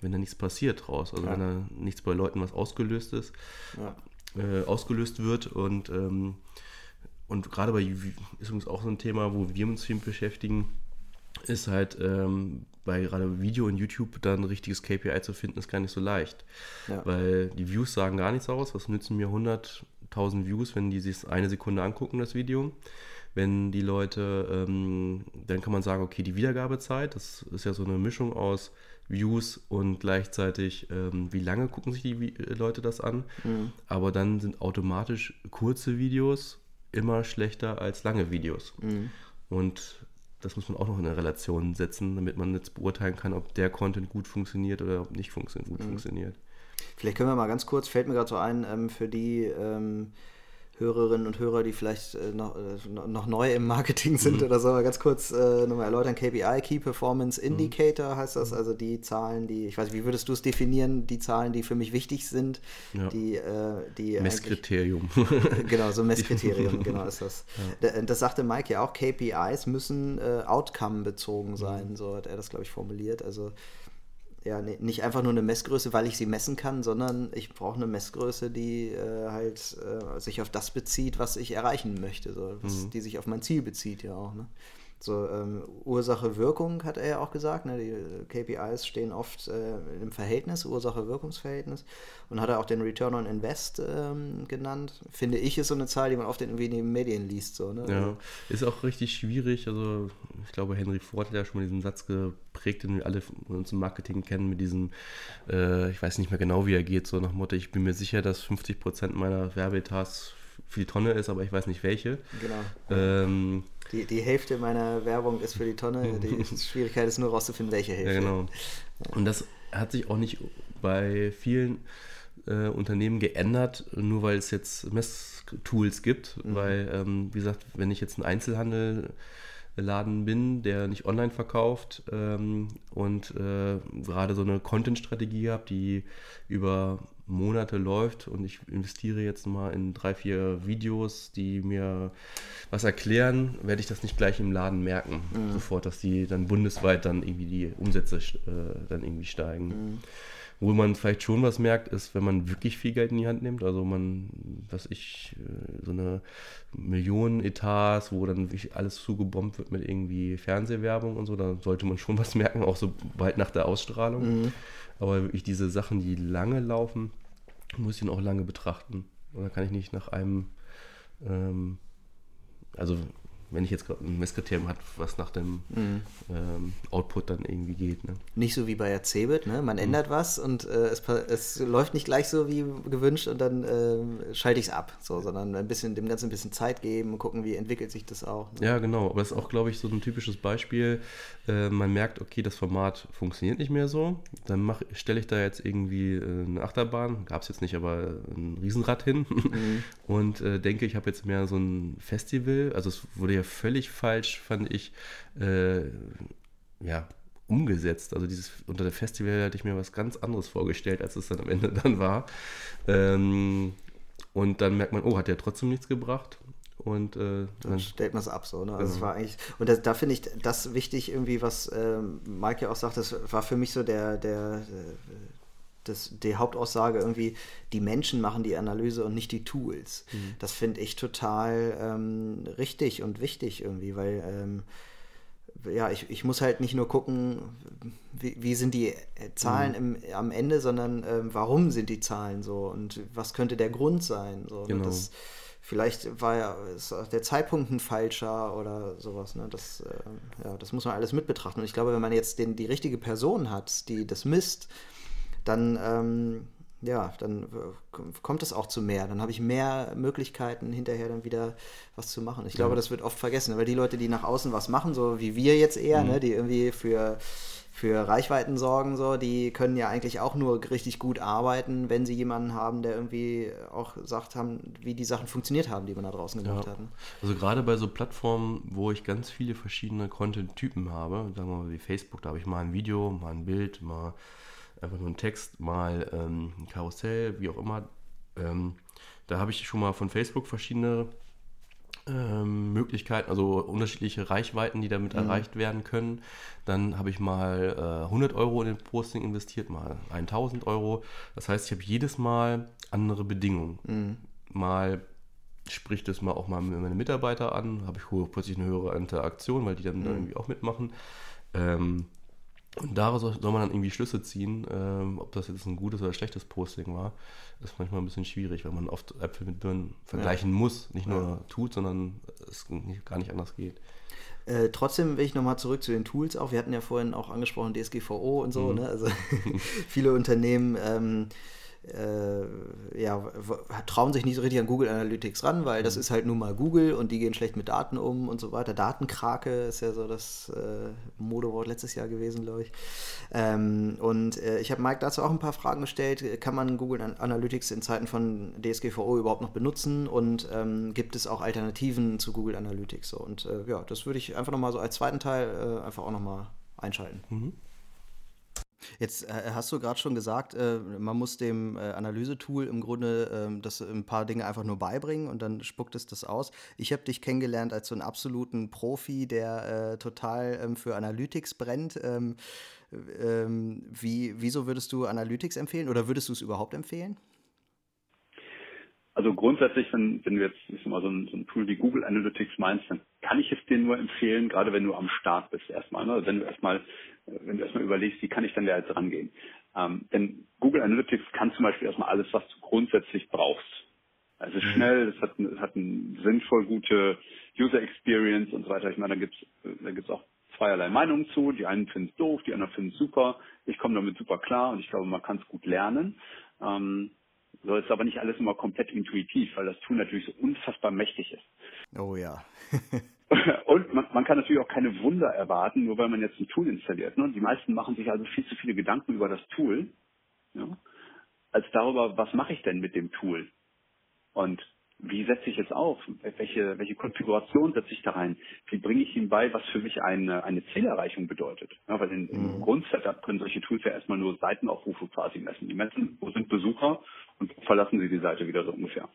wenn da nichts passiert draus, also ja. wenn da nichts bei Leuten was ausgelöst ist, ja. äh, ausgelöst wird und ähm, und gerade bei ist uns auch so ein Thema, wo wir uns viel beschäftigen, ist halt ähm, bei gerade Video und YouTube dann ein richtiges KPI zu finden, ist gar nicht so leicht. Ja. Weil die Views sagen gar nichts aus. Was nützen mir 100.000 Views, wenn die sich eine Sekunde angucken, das Video? Wenn die Leute, ähm, dann kann man sagen, okay, die Wiedergabezeit, das ist ja so eine Mischung aus Views und gleichzeitig, ähm, wie lange gucken sich die Leute das an. Mhm. Aber dann sind automatisch kurze Videos immer schlechter als lange Videos. Mhm. Und das muss man auch noch in eine Relation setzen, damit man jetzt beurteilen kann, ob der Content gut funktioniert oder ob nicht funktio gut mhm. funktioniert. Vielleicht können wir mal ganz kurz, fällt mir gerade so ein, ähm, für die ähm, Hörerinnen und Hörer, die vielleicht äh, noch, äh, noch neu im Marketing sind mhm. oder so, ganz kurz äh, nochmal erläutern. KPI, Key Performance mhm. Indicator heißt das, also die Zahlen, die, ich weiß, wie würdest du es definieren, die Zahlen, die für mich wichtig sind, ja. die, äh, die Messkriterium. genau, so Messkriterium, genau ist das. Ja. Das sagte Mike ja auch, KPIs müssen äh, Outcome bezogen sein, mhm. so hat er das, glaube ich, formuliert. Also ja, nicht einfach nur eine Messgröße, weil ich sie messen kann, sondern ich brauche eine Messgröße, die äh, halt äh, sich auf das bezieht, was ich erreichen möchte, so, was, mhm. die sich auf mein Ziel bezieht ja auch. Ne? So, ähm, Ursache-Wirkung hat er ja auch gesagt. Ne? Die KPIs stehen oft äh, im Verhältnis, Ursache-Wirkungsverhältnis. Und hat er auch den Return on Invest ähm, genannt. Finde ich, ist so eine Zahl, die man oft in den Medien liest. So, ne? Ja, also ist auch richtig schwierig. Also, ich glaube, Henry Ford hat ja schon mal diesen Satz geprägt, den wir alle uns im Marketing kennen, mit diesem, äh, ich weiß nicht mehr genau, wie er geht, so nach Motto, ich bin mir sicher, dass 50 Prozent meiner Werbeetats für die Tonne ist, aber ich weiß nicht welche. Genau. Ähm, die, die Hälfte meiner Werbung ist für die Tonne. Die Schwierigkeit ist nur rauszufinden, welche Hälfte. Ja, genau. Und das hat sich auch nicht bei vielen äh, Unternehmen geändert, nur weil es jetzt Messtools gibt. Mhm. Weil, ähm, wie gesagt, wenn ich jetzt einen Einzelhandelladen bin, der nicht online verkauft ähm, und äh, gerade so eine Content-Strategie habe, die über Monate läuft und ich investiere jetzt mal in drei, vier Videos, die mir was erklären, werde ich das nicht gleich im Laden merken. Mhm. Sofort, dass die dann bundesweit dann irgendwie die Umsätze äh, dann irgendwie steigen. Mhm. Wo man vielleicht schon was merkt, ist, wenn man wirklich viel Geld in die Hand nimmt, also man, was ich, äh, so eine Millionen Etats, wo dann wirklich alles zugebombt wird mit irgendwie Fernsehwerbung und so, da sollte man schon was merken, auch so bald nach der Ausstrahlung. Mhm. Aber wirklich diese Sachen, die lange laufen, muss ich ihn auch lange betrachten. Und dann kann ich nicht nach einem, ähm, also wenn ich jetzt gerade ein Messkriterium hat, was nach dem mhm. ähm, Output dann irgendwie geht. Ne? Nicht so wie bei Cebit, ne? man mhm. ändert was und äh, es, es, läuft nicht gleich so wie gewünscht und dann äh, schalte ich es ab, so, sondern ein bisschen, dem Ganzen ein bisschen Zeit geben und gucken, wie entwickelt sich das auch. Ne? Ja, genau, aber das ist auch, glaube ich, so ein typisches Beispiel. Äh, man merkt, okay, das Format funktioniert nicht mehr so, dann stelle ich da jetzt irgendwie äh, eine Achterbahn, gab es jetzt nicht, aber ein Riesenrad hin mhm. und äh, denke, ich habe jetzt mehr so ein Festival, also es wurde ja völlig falsch, fand ich, äh, ja, umgesetzt. Also dieses unter dem Festival hatte ich mir was ganz anderes vorgestellt, als es dann am Ende dann war. Ähm, und dann merkt man, oh, hat ja trotzdem nichts gebracht. Und äh, dann, stellt man es ab so. Ne? Also es war eigentlich, und das, da finde ich das wichtig, irgendwie, was ähm, Mike ja auch sagt, das war für mich so der, der, das, die Hauptaussage irgendwie, die Menschen machen die Analyse und nicht die Tools. Mhm. Das finde ich total ähm, richtig und wichtig irgendwie, weil ähm, ja, ich, ich muss halt nicht nur gucken, wie, wie sind die Zahlen mhm. im, am Ende, sondern ähm, warum sind die Zahlen so und was könnte der Grund sein. So, ne? genau. das, vielleicht war ja der Zeitpunkt ein falscher oder sowas. Ne? Das, äh, ja, das muss man alles mit betrachten. Und ich glaube, wenn man jetzt den, die richtige Person hat, die das misst, dann, ähm, ja, dann kommt es auch zu mehr. Dann habe ich mehr Möglichkeiten, hinterher dann wieder was zu machen. Ich glaube, das wird oft vergessen, weil die Leute, die nach außen was machen, so wie wir jetzt eher, mhm. ne, die irgendwie für für Reichweiten sorgen, so, die können ja eigentlich auch nur richtig gut arbeiten, wenn sie jemanden haben, der irgendwie auch sagt haben, wie die Sachen funktioniert haben, die man da draußen gemacht ja. hat. Also gerade bei so Plattformen, wo ich ganz viele verschiedene Content-Typen habe, sagen wir mal wie Facebook, da habe ich mal ein Video, mal ein Bild, mal einfach nur ein Text, mal ähm, ein Karussell, wie auch immer. Ähm, da habe ich schon mal von Facebook verschiedene ähm, Möglichkeiten, also unterschiedliche Reichweiten, die damit mhm. erreicht werden können. Dann habe ich mal äh, 100 Euro in den Posting investiert, mal 1000 Euro. Das heißt, ich habe jedes Mal andere Bedingungen. Mhm. Mal spricht es mal auch mal meine Mitarbeiter an, habe ich plötzlich eine höhere Interaktion, weil die dann, mhm. dann irgendwie auch mitmachen. Ähm, und daraus soll man dann irgendwie Schlüsse ziehen, ähm, ob das jetzt ein gutes oder schlechtes Posting war. Das ist manchmal ein bisschen schwierig, weil man oft Äpfel mit Birnen vergleichen ja. muss. Nicht nur ja. tut, sondern es gar nicht anders geht. Äh, trotzdem will ich nochmal zurück zu den Tools auch. Wir hatten ja vorhin auch angesprochen DSGVO und so. Mhm. Ne? Also viele Unternehmen ähm, äh, ja, trauen sich nicht so richtig an Google Analytics ran, weil das mhm. ist halt nun mal Google und die gehen schlecht mit Daten um und so weiter. Datenkrake ist ja so das äh, Modewort letztes Jahr gewesen, glaube ich. Ähm, und äh, ich habe Mike dazu auch ein paar Fragen gestellt. Kann man Google Analytics in Zeiten von DSGVO überhaupt noch benutzen und ähm, gibt es auch Alternativen zu Google Analytics? So, und äh, ja, das würde ich einfach nochmal so als zweiten Teil äh, einfach auch nochmal einschalten. Mhm. Jetzt äh, hast du gerade schon gesagt, äh, man muss dem äh, Analysetool im Grunde ähm, das ein paar Dinge einfach nur beibringen und dann spuckt es das aus. Ich habe dich kennengelernt als so einen absoluten Profi, der äh, total ähm, für Analytics brennt. Ähm, ähm, wie, wieso würdest du Analytics empfehlen oder würdest du es überhaupt empfehlen? Also grundsätzlich, wenn, wenn du jetzt ich mal, so, ein, so ein Tool wie Google Analytics meinst, dann kann ich es dir nur empfehlen, gerade wenn du am Start bist erstmal. Ne? Wenn du erstmal, wenn du erstmal überlegst, wie kann ich denn da jetzt rangehen? Ähm, denn Google Analytics kann zum Beispiel erstmal alles, was du grundsätzlich brauchst. Es ist mhm. schnell, es hat, es hat eine sinnvoll gute User Experience und so weiter. Ich meine, da gibt's da gibt's auch zweierlei Meinungen zu. Die einen finden es doof, die anderen finden es super. Ich komme damit super klar und ich glaube, man kann es gut lernen. Ähm, so ist aber nicht alles immer komplett intuitiv, weil das Tool natürlich so unfassbar mächtig ist. Oh ja. und man, man, kann natürlich auch keine Wunder erwarten, nur weil man jetzt ein Tool installiert. Ne? Die meisten machen sich also viel zu viele Gedanken über das Tool, ja? als darüber, was mache ich denn mit dem Tool? Und wie setze ich es auf? Welche, welche Konfiguration setze ich da rein? Wie bringe ich ihm bei, was für mich eine, eine Zielerreichung bedeutet? Ja, weil in, im mhm. Grundsetup können solche Tools ja erstmal nur Seitenaufrufe quasi messen. Die messen, wo sind Besucher und verlassen sie die Seite wieder so ungefähr.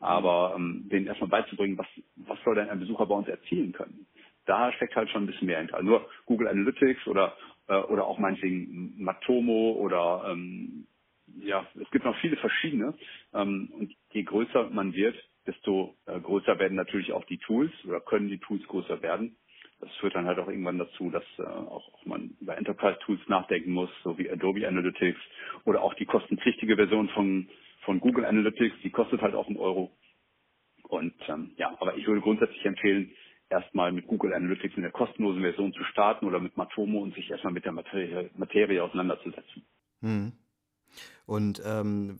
Aber ähm, denen erstmal beizubringen, was, was soll denn ein Besucher bei uns erzielen können? Da steckt halt schon ein bisschen mehr hinter. Also nur Google Analytics oder, äh, oder auch meinetwegen Matomo oder ähm, ja, es gibt noch viele verschiedene. Ähm, und je größer man wird, desto äh, größer werden natürlich auch die Tools oder können die Tools größer werden. Das führt dann halt auch irgendwann dazu, dass äh, auch, auch man über Enterprise Tools nachdenken muss, so wie Adobe Analytics oder auch die kostenpflichtige Version von, von Google Analytics, die kostet halt auch einen Euro. Und ähm, ja, aber ich würde grundsätzlich empfehlen, erstmal mit Google Analytics in der kostenlosen Version zu starten oder mit Matomo und sich erstmal mit der Materie, Materie auseinanderzusetzen. Hm. Und ähm,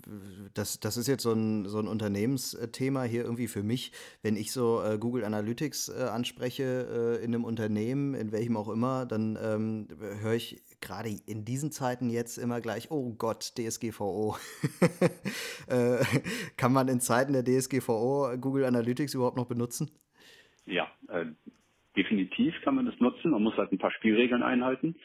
das, das ist jetzt so ein, so ein Unternehmensthema hier irgendwie für mich. Wenn ich so äh, Google Analytics äh, anspreche äh, in einem Unternehmen, in welchem auch immer, dann ähm, höre ich gerade in diesen Zeiten jetzt immer gleich, oh Gott, DSGVO. Äh, kann man in Zeiten der DSGVO Google Analytics überhaupt noch benutzen? Ja, äh, definitiv kann man das nutzen. Man muss halt ein paar Spielregeln einhalten.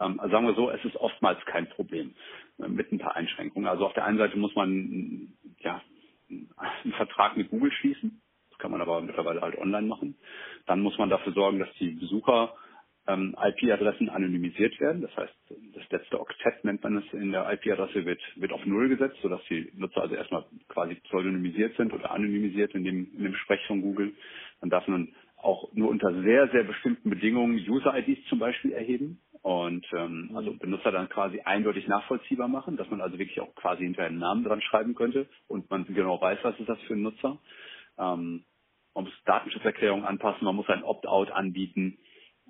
Ähm, also sagen wir so, es ist oftmals kein Problem äh, mit ein paar Einschränkungen. Also auf der einen Seite muss man ja einen Vertrag mit Google schließen. Das kann man aber mittlerweile halt online machen. Dann muss man dafür sorgen, dass die Besucher ähm, IP-Adressen anonymisiert werden. Das heißt, das letzte Oktett nennt man es in der IP-Adresse wird, wird auf Null gesetzt, sodass die Nutzer also erstmal quasi pseudonymisiert sind oder anonymisiert in dem, in dem Sprech von Google. Man darf nun auch nur unter sehr, sehr bestimmten Bedingungen User-IDs zum Beispiel erheben und ähm, also Benutzer dann quasi eindeutig nachvollziehbar machen, dass man also wirklich auch quasi hinterher einen Namen dran schreiben könnte und man genau weiß, was ist das für ein Nutzer. Ähm, man muss Datenschutzerklärungen anpassen, man muss ein Opt-out anbieten.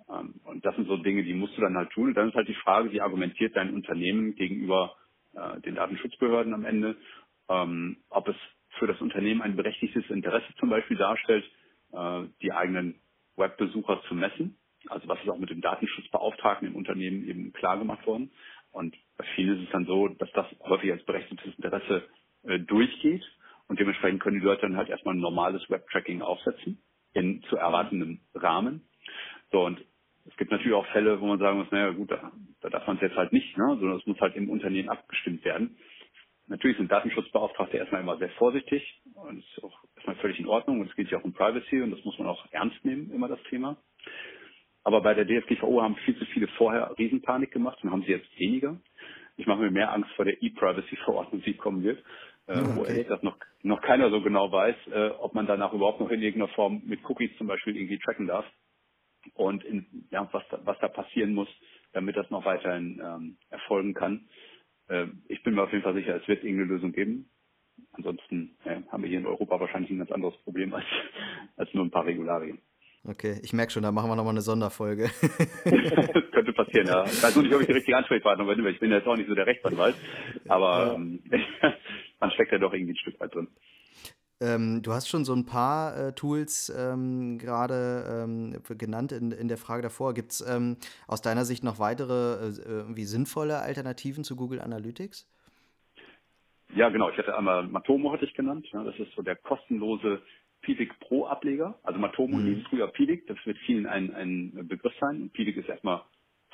Ähm, und das sind so Dinge, die musst du dann halt tun. Und dann ist halt die Frage, wie argumentiert dein Unternehmen gegenüber äh, den Datenschutzbehörden am Ende, ähm, ob es für das Unternehmen ein berechtigtes Interesse zum Beispiel darstellt, äh, die eigenen Webbesucher zu messen. Also was ist auch mit dem Datenschutzbeauftragten im Unternehmen eben klar gemacht worden. Und bei vielen ist es dann so, dass das häufig als berechtigtes Interesse äh, durchgeht und dementsprechend können die Leute dann halt erstmal ein normales Webtracking aufsetzen in zu erwartendem Rahmen. So und es gibt natürlich auch Fälle, wo man sagen muss, naja gut, da, da darf man es jetzt halt nicht, ne? sondern es muss halt im Unternehmen abgestimmt werden. Natürlich sind Datenschutzbeauftragte erstmal immer sehr vorsichtig und ist auch erstmal völlig in Ordnung und es geht ja auch um Privacy und das muss man auch ernst nehmen, immer das Thema. Aber bei der DSGVO haben viel zu viele vorher Riesenpanik gemacht und haben sie jetzt weniger. Ich mache mir mehr Angst vor der E-Privacy-Verordnung, die kommen wird, äh, okay. wo ehrlich noch, noch keiner so genau weiß, äh, ob man danach überhaupt noch in irgendeiner Form mit Cookies zum Beispiel irgendwie tracken darf und in, ja, was, da, was da passieren muss, damit das noch weiterhin ähm, erfolgen kann. Äh, ich bin mir auf jeden Fall sicher, es wird irgendeine Lösung geben. Ansonsten äh, haben wir hier in Europa wahrscheinlich ein ganz anderes Problem als, als nur ein paar Regularien. Okay, ich merke schon, da machen wir nochmal eine Sonderfolge. das könnte passieren, ja. Ich weiß nur nicht, ob ich die richtige Ansprechpartner bin, weil ich bin jetzt auch nicht so der Rechtsanwalt. Aber ja. ähm, man steckt ja doch irgendwie ein Stück weit drin. Ähm, du hast schon so ein paar äh, Tools ähm, gerade ähm, genannt in, in der Frage davor. Gibt es ähm, aus deiner Sicht noch weitere äh, irgendwie sinnvolle Alternativen zu Google Analytics? Ja, genau. Ich hatte einmal Matomo hatte ich genannt. Ja, das ist so der kostenlose Piwik Pro Ableger. Also Matomo mhm. hieß früher Piwik. Das wird vielen ein, ein Begriff sein. Piwik ist erstmal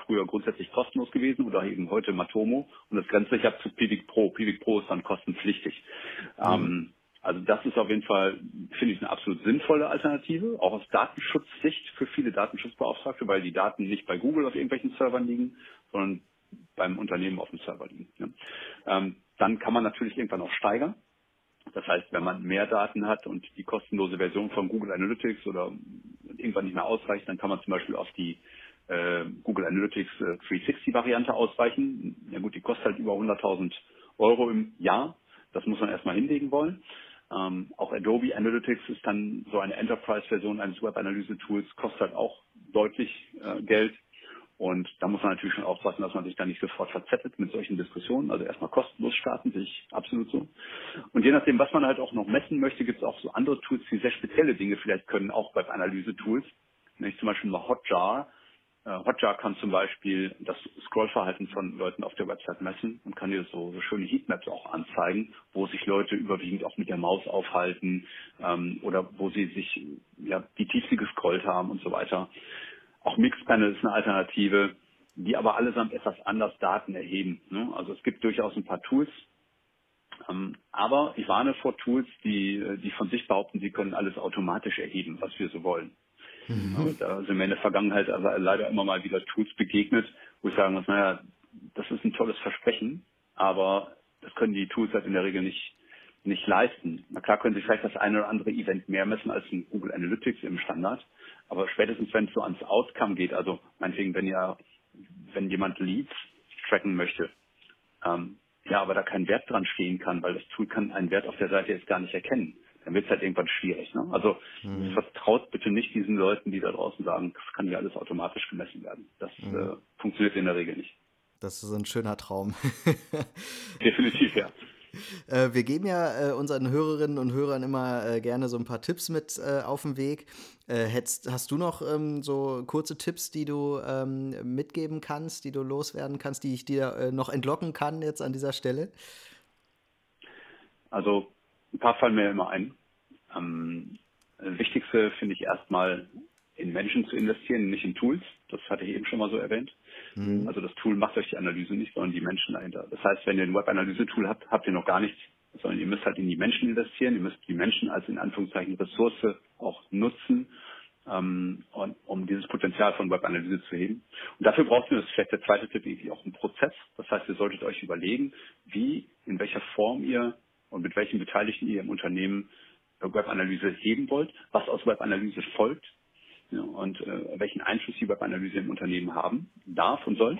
früher grundsätzlich kostenlos gewesen oder eben heute Matomo. Und das grenzt sich ab zu Piwik Pro. Piwik Pro ist dann kostenpflichtig. Mhm. Also das ist auf jeden Fall, finde ich, eine absolut sinnvolle Alternative, auch aus Datenschutzsicht für viele Datenschutzbeauftragte, weil die Daten nicht bei Google auf irgendwelchen Servern liegen, sondern beim Unternehmen auf dem Server liegen. Ja. Ähm, dann kann man natürlich irgendwann auch steigern. Das heißt, wenn man mehr Daten hat und die kostenlose Version von Google Analytics oder irgendwann nicht mehr ausreicht, dann kann man zum Beispiel auf die äh, Google Analytics äh, 360 Variante ausweichen. Ja gut, die kostet halt über 100.000 Euro im Jahr. Das muss man erstmal hinlegen wollen. Ähm, auch Adobe Analytics ist dann so eine Enterprise-Version eines Web-Analyse-Tools, kostet halt auch deutlich äh, Geld. Und da muss man natürlich schon aufpassen, dass man sich da nicht sofort verzettelt mit solchen Diskussionen. Also erstmal kostenlos starten, sehe ich absolut so. Und je nachdem, was man halt auch noch messen möchte, gibt es auch so andere Tools, die sehr spezielle Dinge vielleicht können, auch Web-Analyse-Tools. Nämlich zum Beispiel mal Hotjar Hotjar kann zum Beispiel das Scrollverhalten von Leuten auf der Website messen und kann dir so, so schöne Heatmaps auch anzeigen, wo sich Leute überwiegend auch mit der Maus aufhalten ähm, oder wo sie sich, ja, wie tief sie gescrollt haben und so weiter. Auch Mixpanel ist eine Alternative, die aber allesamt etwas anders Daten erheben. Ne? Also es gibt durchaus ein paar Tools, ähm, aber ich warne vor Tools, die, die von sich behaupten, sie können alles automatisch erheben, was wir so wollen. Mhm. Da sind mir in der Vergangenheit aber leider immer mal wieder Tools begegnet, wo ich sagen muss, naja, das ist ein tolles Versprechen, aber das können die Tools halt in der Regel nicht, nicht leisten. Na klar können sie vielleicht das eine oder andere Event mehr messen als ein Google Analytics im Standard, aber spätestens wenn es so ans Outcome geht, also meinetwegen, wenn ja, wenn jemand Leads tracken möchte, ähm, ja, aber da kein Wert dran stehen kann, weil das Tool kann einen Wert auf der Seite jetzt gar nicht erkennen dann wird es halt irgendwann schwierig. Ne? Also mhm. vertraut bitte nicht diesen Leuten, die da draußen sagen, das kann ja alles automatisch gemessen werden. Das mhm. äh, funktioniert in der Regel nicht. Das ist ein schöner Traum. Definitiv, ja. Äh, wir geben ja äh, unseren Hörerinnen und Hörern immer äh, gerne so ein paar Tipps mit auf den Weg. Hättest, hast du noch ähm, so kurze Tipps, die du ähm, mitgeben kannst, die du loswerden kannst, die ich dir noch entlocken kann jetzt an dieser Stelle? Also ein paar fallen mir immer ein. Ähm, das Wichtigste finde ich erstmal in Menschen zu investieren, nicht in Tools. Das hatte ich eben schon mal so erwähnt. Mhm. Also das Tool macht euch die Analyse nicht, sondern die Menschen dahinter. Das heißt, wenn ihr ein Web-Analyse-Tool habt, habt ihr noch gar nichts, sondern ihr müsst halt in die Menschen investieren. Ihr müsst die Menschen als in Anführungszeichen Ressource auch nutzen, ähm, und, um dieses Potenzial von Web-Analyse zu heben. Und dafür braucht ihr, das ist vielleicht der zweite Tipp, irgendwie auch einen Prozess. Das heißt, ihr solltet euch überlegen, wie, in welcher Form ihr und mit welchen Beteiligten ihr im Unternehmen Web-Analyse heben wollt, was aus Web-Analyse folgt ja, und äh, welchen Einfluss die Web-Analyse im Unternehmen haben darf und soll.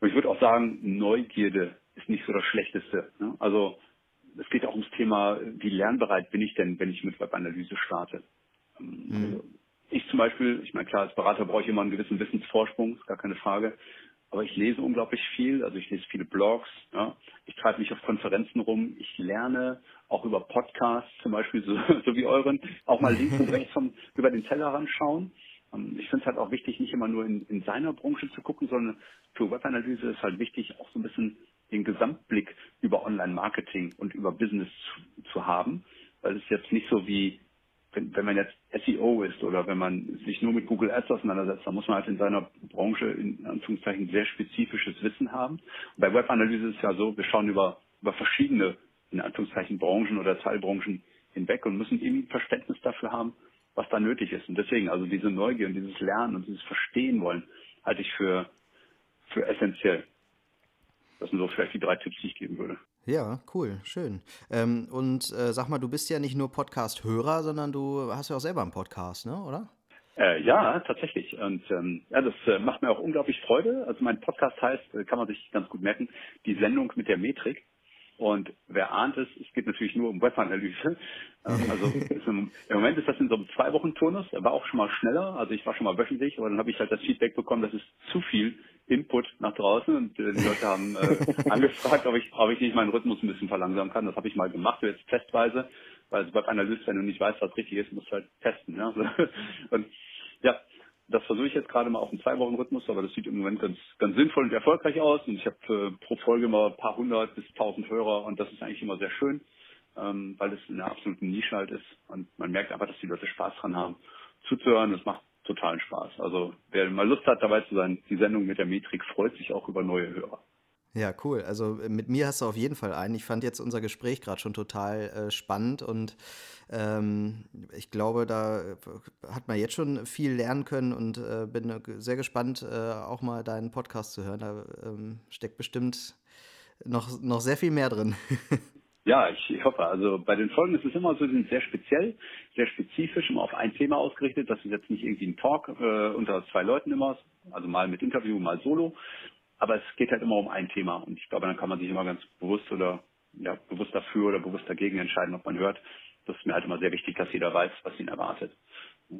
Und ich würde auch sagen, Neugierde ist nicht so das Schlechteste. Ne? Also es geht auch ums Thema, wie lernbereit bin ich denn, wenn ich mit Web-Analyse starte. Ähm, mhm. Also ich zum Beispiel, ich meine klar, als Berater brauche ich immer einen gewissen Wissensvorsprung, ist gar keine Frage. Aber ich lese unglaublich viel, also ich lese viele Blogs, ja. ich treibe mich auf Konferenzen rum, ich lerne auch über Podcasts zum Beispiel, so, so wie euren, auch mal links und rechts vom, über den Tellerrand schauen. Ähm, ich finde es halt auch wichtig, nicht immer nur in, in seiner Branche zu gucken, sondern für Webanalyse ist halt wichtig, auch so ein bisschen den Gesamtblick über Online-Marketing und über Business zu, zu haben, weil es jetzt nicht so wie wenn, wenn man jetzt SEO ist oder wenn man sich nur mit Google Ads auseinandersetzt, dann muss man halt in seiner Branche in Anführungszeichen sehr spezifisches Wissen haben. Und bei Webanalyse ist es ja so, wir schauen über, über verschiedene in Anführungszeichen Branchen oder Teilbranchen hinweg und müssen irgendwie ein Verständnis dafür haben, was da nötig ist. Und deswegen, also diese Neugier und dieses Lernen und dieses Verstehen wollen, halte ich für, für essentiell. Das sind so vielleicht die drei Tipps, die ich geben würde. Ja, cool, schön. Ähm, und äh, sag mal, du bist ja nicht nur Podcast-Hörer, sondern du hast ja auch selber einen Podcast, ne, oder? Äh, ja, tatsächlich. Und ähm, ja, das äh, macht mir auch unglaublich Freude. Also mein Podcast heißt, äh, kann man sich ganz gut merken, die Sendung mit der Metrik. Und wer ahnt es, es geht natürlich nur um Webanalyse. Ähm, also im, im, Moment ist das in so einem zwei Wochen Turnus. War auch schon mal schneller. Also ich war schon mal wöchentlich, aber dann habe ich halt das Feedback bekommen, das ist zu viel Input nach draußen und äh, die Leute haben äh, angefragt, ob ich, ob ich nicht meinen Rhythmus ein bisschen verlangsamen kann. Das habe ich mal gemacht, jetzt testweise, weil als Webanalyst, wenn du nicht weißt, was richtig ist, musst du halt testen. Ja? Und ja, das versuche ich jetzt gerade mal auf einen zwei Wochen Rhythmus, aber das sieht im Moment ganz, ganz sinnvoll und erfolgreich aus. Und ich habe äh, pro Folge immer ein paar hundert bis tausend Hörer und das ist eigentlich immer sehr schön, ähm, weil es in einer absoluten Nische halt ist. Und man merkt einfach, dass die Leute Spaß dran haben, zuzuhören. Das macht totalen Spaß. Also wer mal Lust hat, dabei zu sein, die Sendung mit der Metrik freut sich auch über neue Hörer. Ja, cool. Also mit mir hast du auf jeden Fall einen. Ich fand jetzt unser Gespräch gerade schon total äh, spannend und ähm, ich glaube, da hat man jetzt schon viel lernen können und äh, bin sehr gespannt, äh, auch mal deinen Podcast zu hören. Da ähm, steckt bestimmt noch, noch sehr viel mehr drin. Ja, ich, ich hoffe. Also bei den Folgen ist es immer so, sie sind sehr speziell, sehr spezifisch, immer auf ein Thema ausgerichtet. Das ist jetzt nicht irgendwie ein Talk äh, unter zwei Leuten immer, also mal mit Interview, mal solo. Aber es geht halt immer um ein Thema. Und ich glaube, dann kann man sich immer ganz bewusst oder ja, bewusst dafür oder bewusst dagegen entscheiden, ob man hört. Das ist mir halt immer sehr wichtig, dass jeder weiß, was ihn erwartet.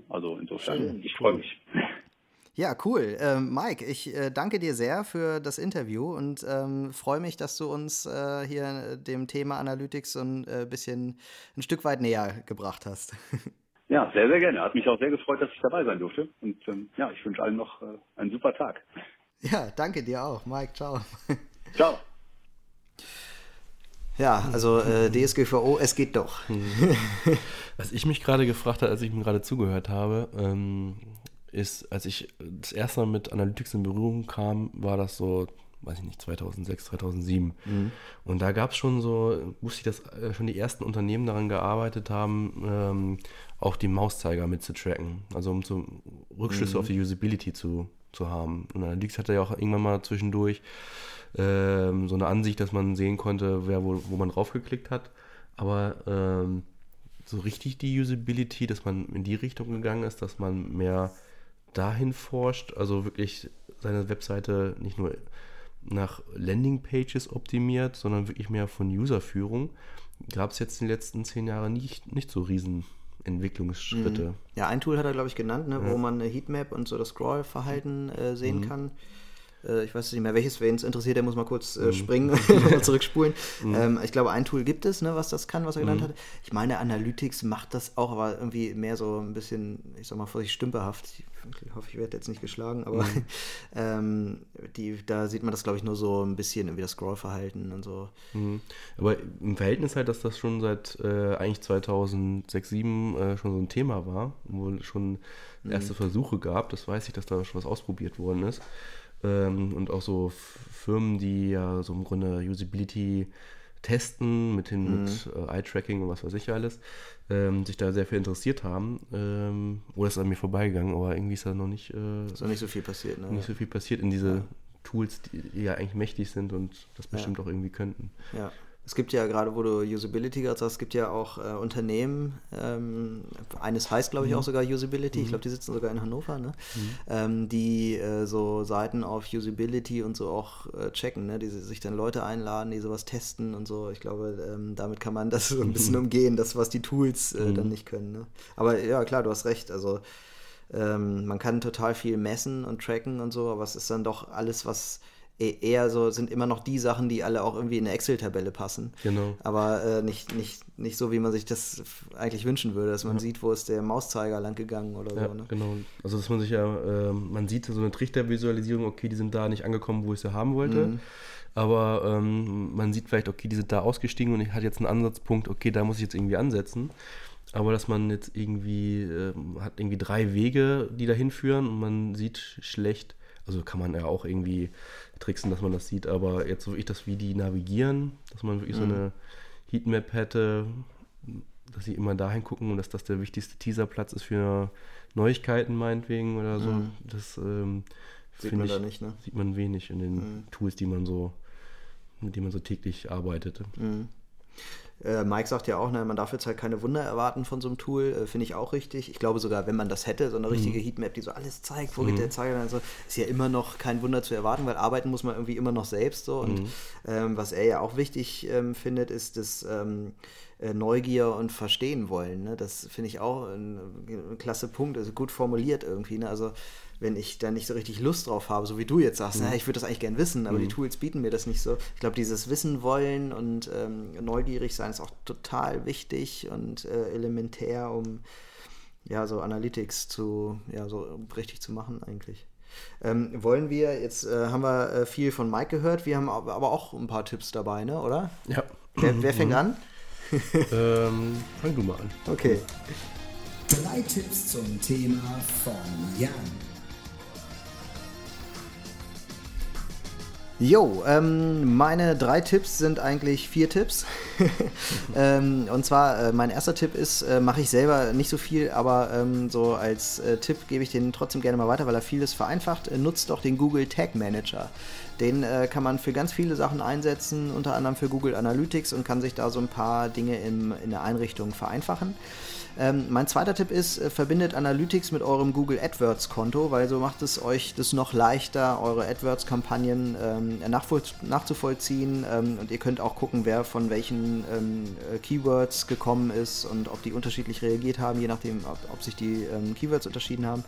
Also insofern, Schön, ich freue mich. Ja, cool. Ähm, Mike, ich äh, danke dir sehr für das Interview und ähm, freue mich, dass du uns äh, hier dem Thema Analytics ein äh, bisschen ein Stück weit näher gebracht hast. Ja, sehr, sehr gerne. Hat mich auch sehr gefreut, dass ich dabei sein durfte. Und ähm, ja, ich wünsche allen noch äh, einen super Tag. Ja, danke dir auch. Mike, ciao. Ciao. Ja, also äh, DSGVO, es geht doch. Was ich mich gerade gefragt habe, als ich mir gerade zugehört habe, ähm, ist, als ich das erste Mal mit Analytics in Berührung kam, war das so, weiß ich nicht, 2006, 2007. Mhm. Und da gab es schon so, wusste ich, dass äh, schon die ersten Unternehmen daran gearbeitet haben, ähm, auch die Mauszeiger mitzutracken. Also um so Rückschlüsse mhm. auf die Usability zu, zu haben. Und Analytics hatte ja auch irgendwann mal zwischendurch ähm, so eine Ansicht, dass man sehen konnte, wer wo, wo man draufgeklickt hat. Aber ähm, so richtig die Usability, dass man in die Richtung gegangen ist, dass man mehr dahin forscht, also wirklich seine Webseite nicht nur nach Landingpages optimiert, sondern wirklich mehr von Userführung, gab es jetzt in den letzten zehn Jahren nicht, nicht so riesen Entwicklungsschritte. Mhm. Ja, ein Tool hat er, glaube ich, genannt, ne, ja. wo man eine Heatmap und so das Scrollverhalten äh, sehen mhm. kann. Äh, ich weiß nicht mehr, welches, wen es interessiert, der muss mal kurz äh, mhm. springen und zurückspulen. Mhm. Ähm, ich glaube, ein Tool gibt es, ne, was das kann, was er genannt mhm. hat. Ich meine, Analytics macht das auch, aber irgendwie mehr so ein bisschen, ich sag mal vorsichtig, stümperhaft. Ich hoffe, ich werde jetzt nicht geschlagen, aber ähm, die, da sieht man das, glaube ich, nur so ein bisschen, irgendwie das Scrollverhalten und so. Aber im Verhältnis halt, dass das schon seit äh, eigentlich 2006, 2007 äh, schon so ein Thema war, wo schon erste mhm. Versuche gab, das weiß ich, dass da schon was ausprobiert worden ist. Ähm, und auch so Firmen, die ja so im Grunde Usability testen mit, den, mhm. mit äh, Eye-Tracking und was weiß ich alles, ähm, sich da sehr viel interessiert haben. Ähm, oder ist an mir vorbeigegangen, aber irgendwie ist da noch nicht, äh, ist noch nicht so viel passiert. Ne? Nicht so viel passiert in diese ja. Tools, die ja eigentlich mächtig sind und das bestimmt ja. auch irgendwie könnten. Ja. Es gibt ja gerade, wo du Usability gerade sagst, es gibt ja auch äh, Unternehmen, ähm, eines heißt glaube ich mhm. auch sogar Usability, mhm. ich glaube die sitzen sogar in Hannover, ne? Mhm. Ähm, die äh, so Seiten auf Usability und so auch äh, checken, ne? die sich dann Leute einladen, die sowas testen und so. Ich glaube, ähm, damit kann man das so ein bisschen umgehen, das was die Tools äh, dann mhm. nicht können. Ne? Aber ja, klar, du hast recht, also ähm, man kann total viel messen und tracken und so, aber es ist dann doch alles, was eher so sind immer noch die Sachen, die alle auch irgendwie in eine Excel-Tabelle passen. Genau. Aber äh, nicht, nicht, nicht so, wie man sich das eigentlich wünschen würde, dass man ja. sieht, wo ist der Mauszeiger lang gegangen oder ja, so. Ne? Genau. Also dass man sich ja, äh, man sieht so eine Trichtervisualisierung, okay, die sind da nicht angekommen, wo ich sie haben wollte. Mhm. Aber ähm, man sieht vielleicht, okay, die sind da ausgestiegen und ich hatte jetzt einen Ansatzpunkt, okay, da muss ich jetzt irgendwie ansetzen. Aber dass man jetzt irgendwie äh, hat irgendwie drei Wege, die dahin führen und man sieht schlecht, also kann man ja auch irgendwie tricksen, dass man das sieht, aber jetzt so wirklich das, wie die navigieren, dass man wirklich mhm. so eine Heatmap hätte, dass sie immer dahin gucken und dass das der wichtigste Teaserplatz ist für Neuigkeiten meinetwegen oder so. Mhm. Das ähm, sieht man ich, da nicht, ne? Sieht man wenig in den mhm. Tools, die man so, mit denen man so täglich arbeitet. Äh, Mike sagt ja auch, ne, man darf jetzt halt keine Wunder erwarten von so einem Tool, äh, finde ich auch richtig. Ich glaube sogar, wenn man das hätte, so eine richtige mhm. Heatmap, die so alles zeigt, wo mhm. geht der Zeiger, also, ist ja immer noch kein Wunder zu erwarten, weil arbeiten muss man irgendwie immer noch selbst so. Und mhm. ähm, was er ja auch wichtig ähm, findet, ist das ähm, äh, Neugier und Verstehen wollen. Ne? Das finde ich auch ein, ein, klasse Punkt, also gut formuliert irgendwie. Ne? Also wenn ich da nicht so richtig Lust drauf habe, so wie du jetzt sagst, mhm. na, ich würde das eigentlich gern wissen, aber mhm. die Tools bieten mir das nicht so. Ich glaube, dieses Wissen wollen und ähm, neugierig sein ist auch total wichtig und äh, elementär, um ja so Analytics zu ja so richtig zu machen eigentlich. Ähm, wollen wir, jetzt äh, haben wir äh, viel von Mike gehört, wir haben aber auch ein paar Tipps dabei, ne, oder? Ja. Wer, wer fängt mhm. an? ähm, fang du mal an. Okay. Drei Tipps zum Thema von Jan. Jo, ähm, meine drei Tipps sind eigentlich vier Tipps. ähm, und zwar, äh, mein erster Tipp ist, äh, mache ich selber nicht so viel, aber ähm, so als äh, Tipp gebe ich den trotzdem gerne mal weiter, weil er vieles vereinfacht. Äh, nutzt doch den Google Tag Manager. Den äh, kann man für ganz viele Sachen einsetzen, unter anderem für Google Analytics und kann sich da so ein paar Dinge im, in der Einrichtung vereinfachen. Ähm, mein zweiter Tipp ist, äh, verbindet Analytics mit eurem Google AdWords Konto, weil so macht es euch das noch leichter, eure AdWords-Kampagnen ähm, nachzuvollziehen ähm, und ihr könnt auch gucken, wer von welchen ähm, äh, Keywords gekommen ist und ob die unterschiedlich reagiert haben, je nachdem, ob, ob sich die ähm, Keywords unterschieden haben.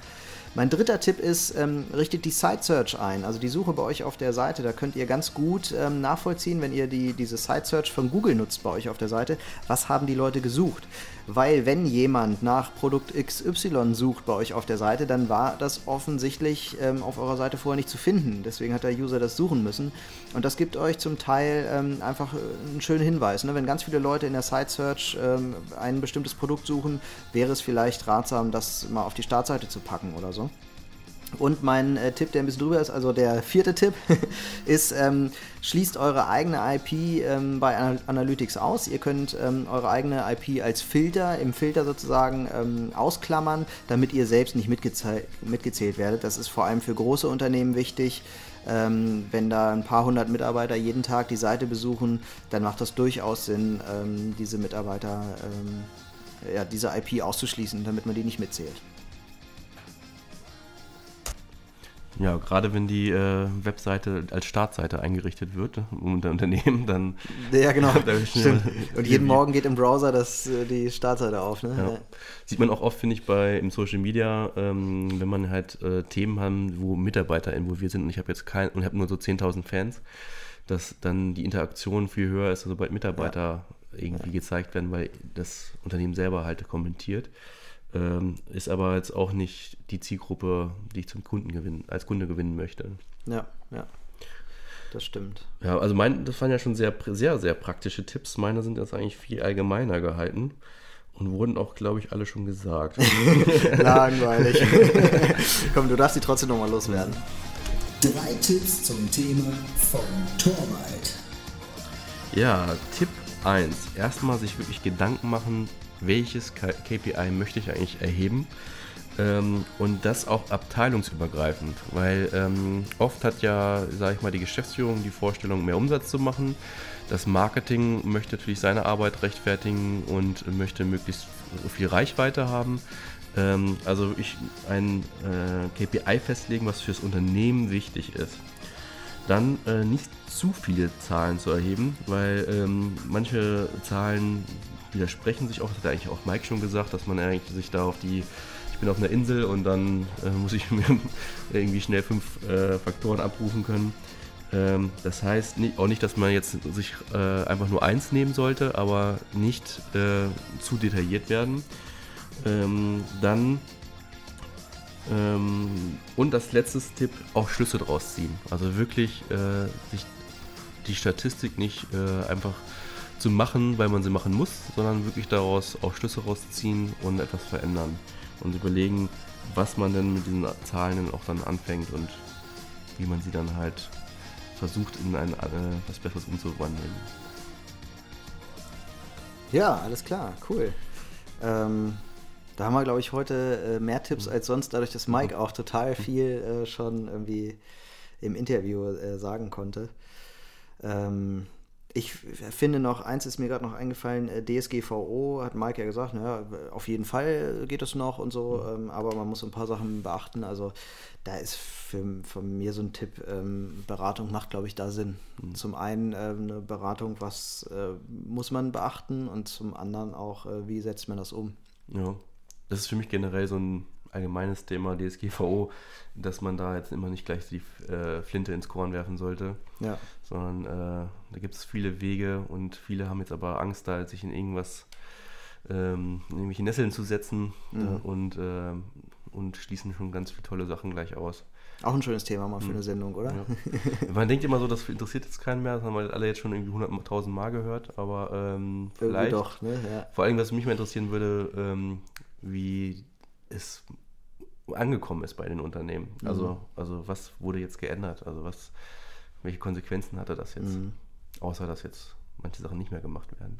Mein dritter Tipp ist, ähm, richtet die Site Search ein, also die Suche bei euch auf der Seite. Da könnt ihr ganz gut nachvollziehen, wenn ihr die, diese Site Search von Google nutzt bei euch auf der Seite, was haben die Leute gesucht. Weil wenn jemand nach Produkt XY sucht bei euch auf der Seite, dann war das offensichtlich ähm, auf eurer Seite vorher nicht zu finden. Deswegen hat der User das suchen müssen. Und das gibt euch zum Teil ähm, einfach äh, einen schönen Hinweis. Ne? Wenn ganz viele Leute in der Site Search ähm, ein bestimmtes Produkt suchen, wäre es vielleicht ratsam, das mal auf die Startseite zu packen oder so. Und mein äh, Tipp, der ein bisschen drüber ist, also der vierte Tipp, ist, ähm, schließt eure eigene IP ähm, bei Anal Analytics aus. Ihr könnt ähm, eure eigene IP als Filter, im Filter sozusagen ähm, ausklammern, damit ihr selbst nicht mitgezählt werdet. Das ist vor allem für große Unternehmen wichtig. Ähm, wenn da ein paar hundert Mitarbeiter jeden Tag die Seite besuchen, dann macht das durchaus Sinn, ähm, diese Mitarbeiter, ja, diese IP auszuschließen, damit man die nicht mitzählt. Ja, gerade wenn die äh, Webseite als Startseite eingerichtet wird um der Unternehmen, dann. Ja, genau. Stimmt. Und jeden Morgen geht im Browser das, äh, die Startseite auf. Ne? Ja. Sieht man auch oft, finde ich, bei im Social Media, ähm, wenn man halt äh, Themen haben, wo Mitarbeiter involviert sind und ich habe jetzt kein und habe nur so 10.000 Fans, dass dann die Interaktion viel höher ist, sobald Mitarbeiter ja. irgendwie ja. gezeigt werden, weil das Unternehmen selber halt kommentiert. Ähm, ist aber jetzt auch nicht die Zielgruppe, die ich zum Kunden gewinnen, als Kunde gewinnen möchte. Ja, ja. Das stimmt. Ja, also mein, das waren ja schon sehr, sehr, sehr praktische Tipps. Meine sind jetzt eigentlich viel allgemeiner gehalten und wurden auch, glaube ich, alle schon gesagt. Langweilig. Komm, du darfst die trotzdem nochmal loswerden. Drei Tipps zum Thema von Torwald. Ja, Tipp 1. Erstmal sich wirklich Gedanken machen, welches KPI möchte ich eigentlich erheben. Ähm, und das auch abteilungsübergreifend, weil ähm, oft hat ja, sage ich mal, die Geschäftsführung die Vorstellung, mehr Umsatz zu machen. Das Marketing möchte natürlich seine Arbeit rechtfertigen und möchte möglichst viel Reichweite haben. Ähm, also ich ein äh, KPI festlegen, was fürs Unternehmen wichtig ist. Dann äh, nicht zu viele Zahlen zu erheben, weil ähm, manche Zahlen widersprechen sich auch. Das hat eigentlich auch Mike schon gesagt, dass man eigentlich sich da auf die, ich bin auf einer Insel und dann äh, muss ich mir irgendwie schnell fünf äh, Faktoren abrufen können. Ähm, das heißt nicht, auch nicht, dass man jetzt sich äh, einfach nur eins nehmen sollte, aber nicht äh, zu detailliert werden. Ähm, dann ähm, und das letzte Tipp, auch Schlüsse draus ziehen. Also wirklich äh, sich die Statistik nicht äh, einfach zu machen, weil man sie machen muss, sondern wirklich daraus auch Schlüsse rausziehen und etwas verändern und überlegen, was man denn mit diesen Zahlen auch dann anfängt und wie man sie dann halt versucht in ein äh, Besseres umzuwandeln. Ja, alles klar, cool. Ähm, da haben wir, glaube ich, heute äh, mehr Tipps als sonst, dadurch, dass Mike auch total viel äh, schon irgendwie im Interview äh, sagen konnte. Ähm, ich finde noch, eins ist mir gerade noch eingefallen, äh, DSGVO hat Mike ja gesagt, naja, auf jeden Fall geht es noch und so, ähm, aber man muss ein paar Sachen beachten. Also da ist für, von mir so ein Tipp, ähm, Beratung macht, glaube ich, da Sinn. Mhm. Zum einen äh, eine Beratung, was äh, muss man beachten und zum anderen auch, äh, wie setzt man das um. Ja, das ist für mich generell so ein allgemeines Thema DSGVO, dass man da jetzt immer nicht gleich die äh, Flinte ins Korn werfen sollte, ja. Sondern äh, da gibt es viele Wege und viele haben jetzt aber Angst, da sich in irgendwas, ähm, in irgendwelche Nesseln zu setzen mhm. äh, und, ähm, und schließen schon ganz viele tolle Sachen gleich aus. Auch ein schönes Thema mal für mhm. eine Sendung, oder? Ja. Man denkt immer so, das interessiert jetzt keinen mehr, das haben wir alle jetzt schon irgendwie 100.000 Mal gehört, aber ähm, vielleicht. Doch, ne? ja. Vor allem, was mich mal interessieren würde, ähm, wie es angekommen ist bei den Unternehmen. Mhm. Also, also was wurde jetzt geändert? Also was, welche Konsequenzen hatte das jetzt? Mhm. Außer dass jetzt manche Sachen nicht mehr gemacht werden.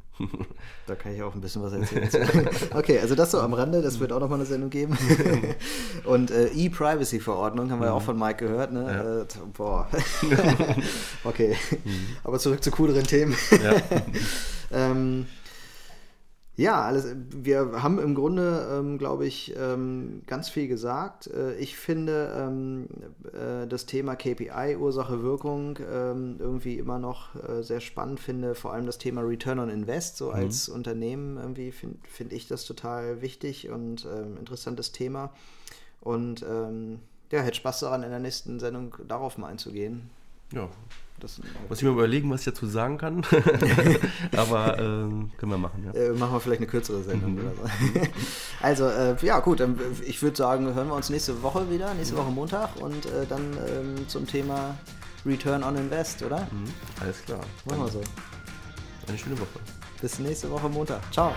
da kann ich auch ein bisschen was erzählen. okay, also das so am Rande, das wird auch nochmal eine Sendung geben. Und äh, E-Privacy-Verordnung haben wir ja auch mhm. von Mike gehört. Ne? Ja. Äh, boah. okay, mhm. aber zurück zu cooleren Themen. Ja. ähm, ja, alles, wir haben im Grunde, ähm, glaube ich, ähm, ganz viel gesagt. Äh, ich finde ähm, äh, das Thema KPI, Ursache, Wirkung, ähm, irgendwie immer noch äh, sehr spannend finde. Vor allem das Thema Return on Invest, so mhm. als Unternehmen irgendwie finde find ich das total wichtig und ähm, interessantes Thema. Und ähm, ja, hätte Spaß daran, in der nächsten Sendung darauf mal einzugehen. Ja, das Muss ich mir überlegen, was ich dazu sagen kann. Aber ähm, können wir machen, ja. Äh, machen wir vielleicht eine kürzere Sendung mhm. oder so. also, äh, ja, gut, dann, ich würde sagen, hören wir uns nächste Woche wieder, nächste Woche Montag und äh, dann ähm, zum Thema Return on Invest, oder? Mhm. Alles klar. Machen wir so. Eine schöne Woche. Bis nächste Woche Montag. Ciao.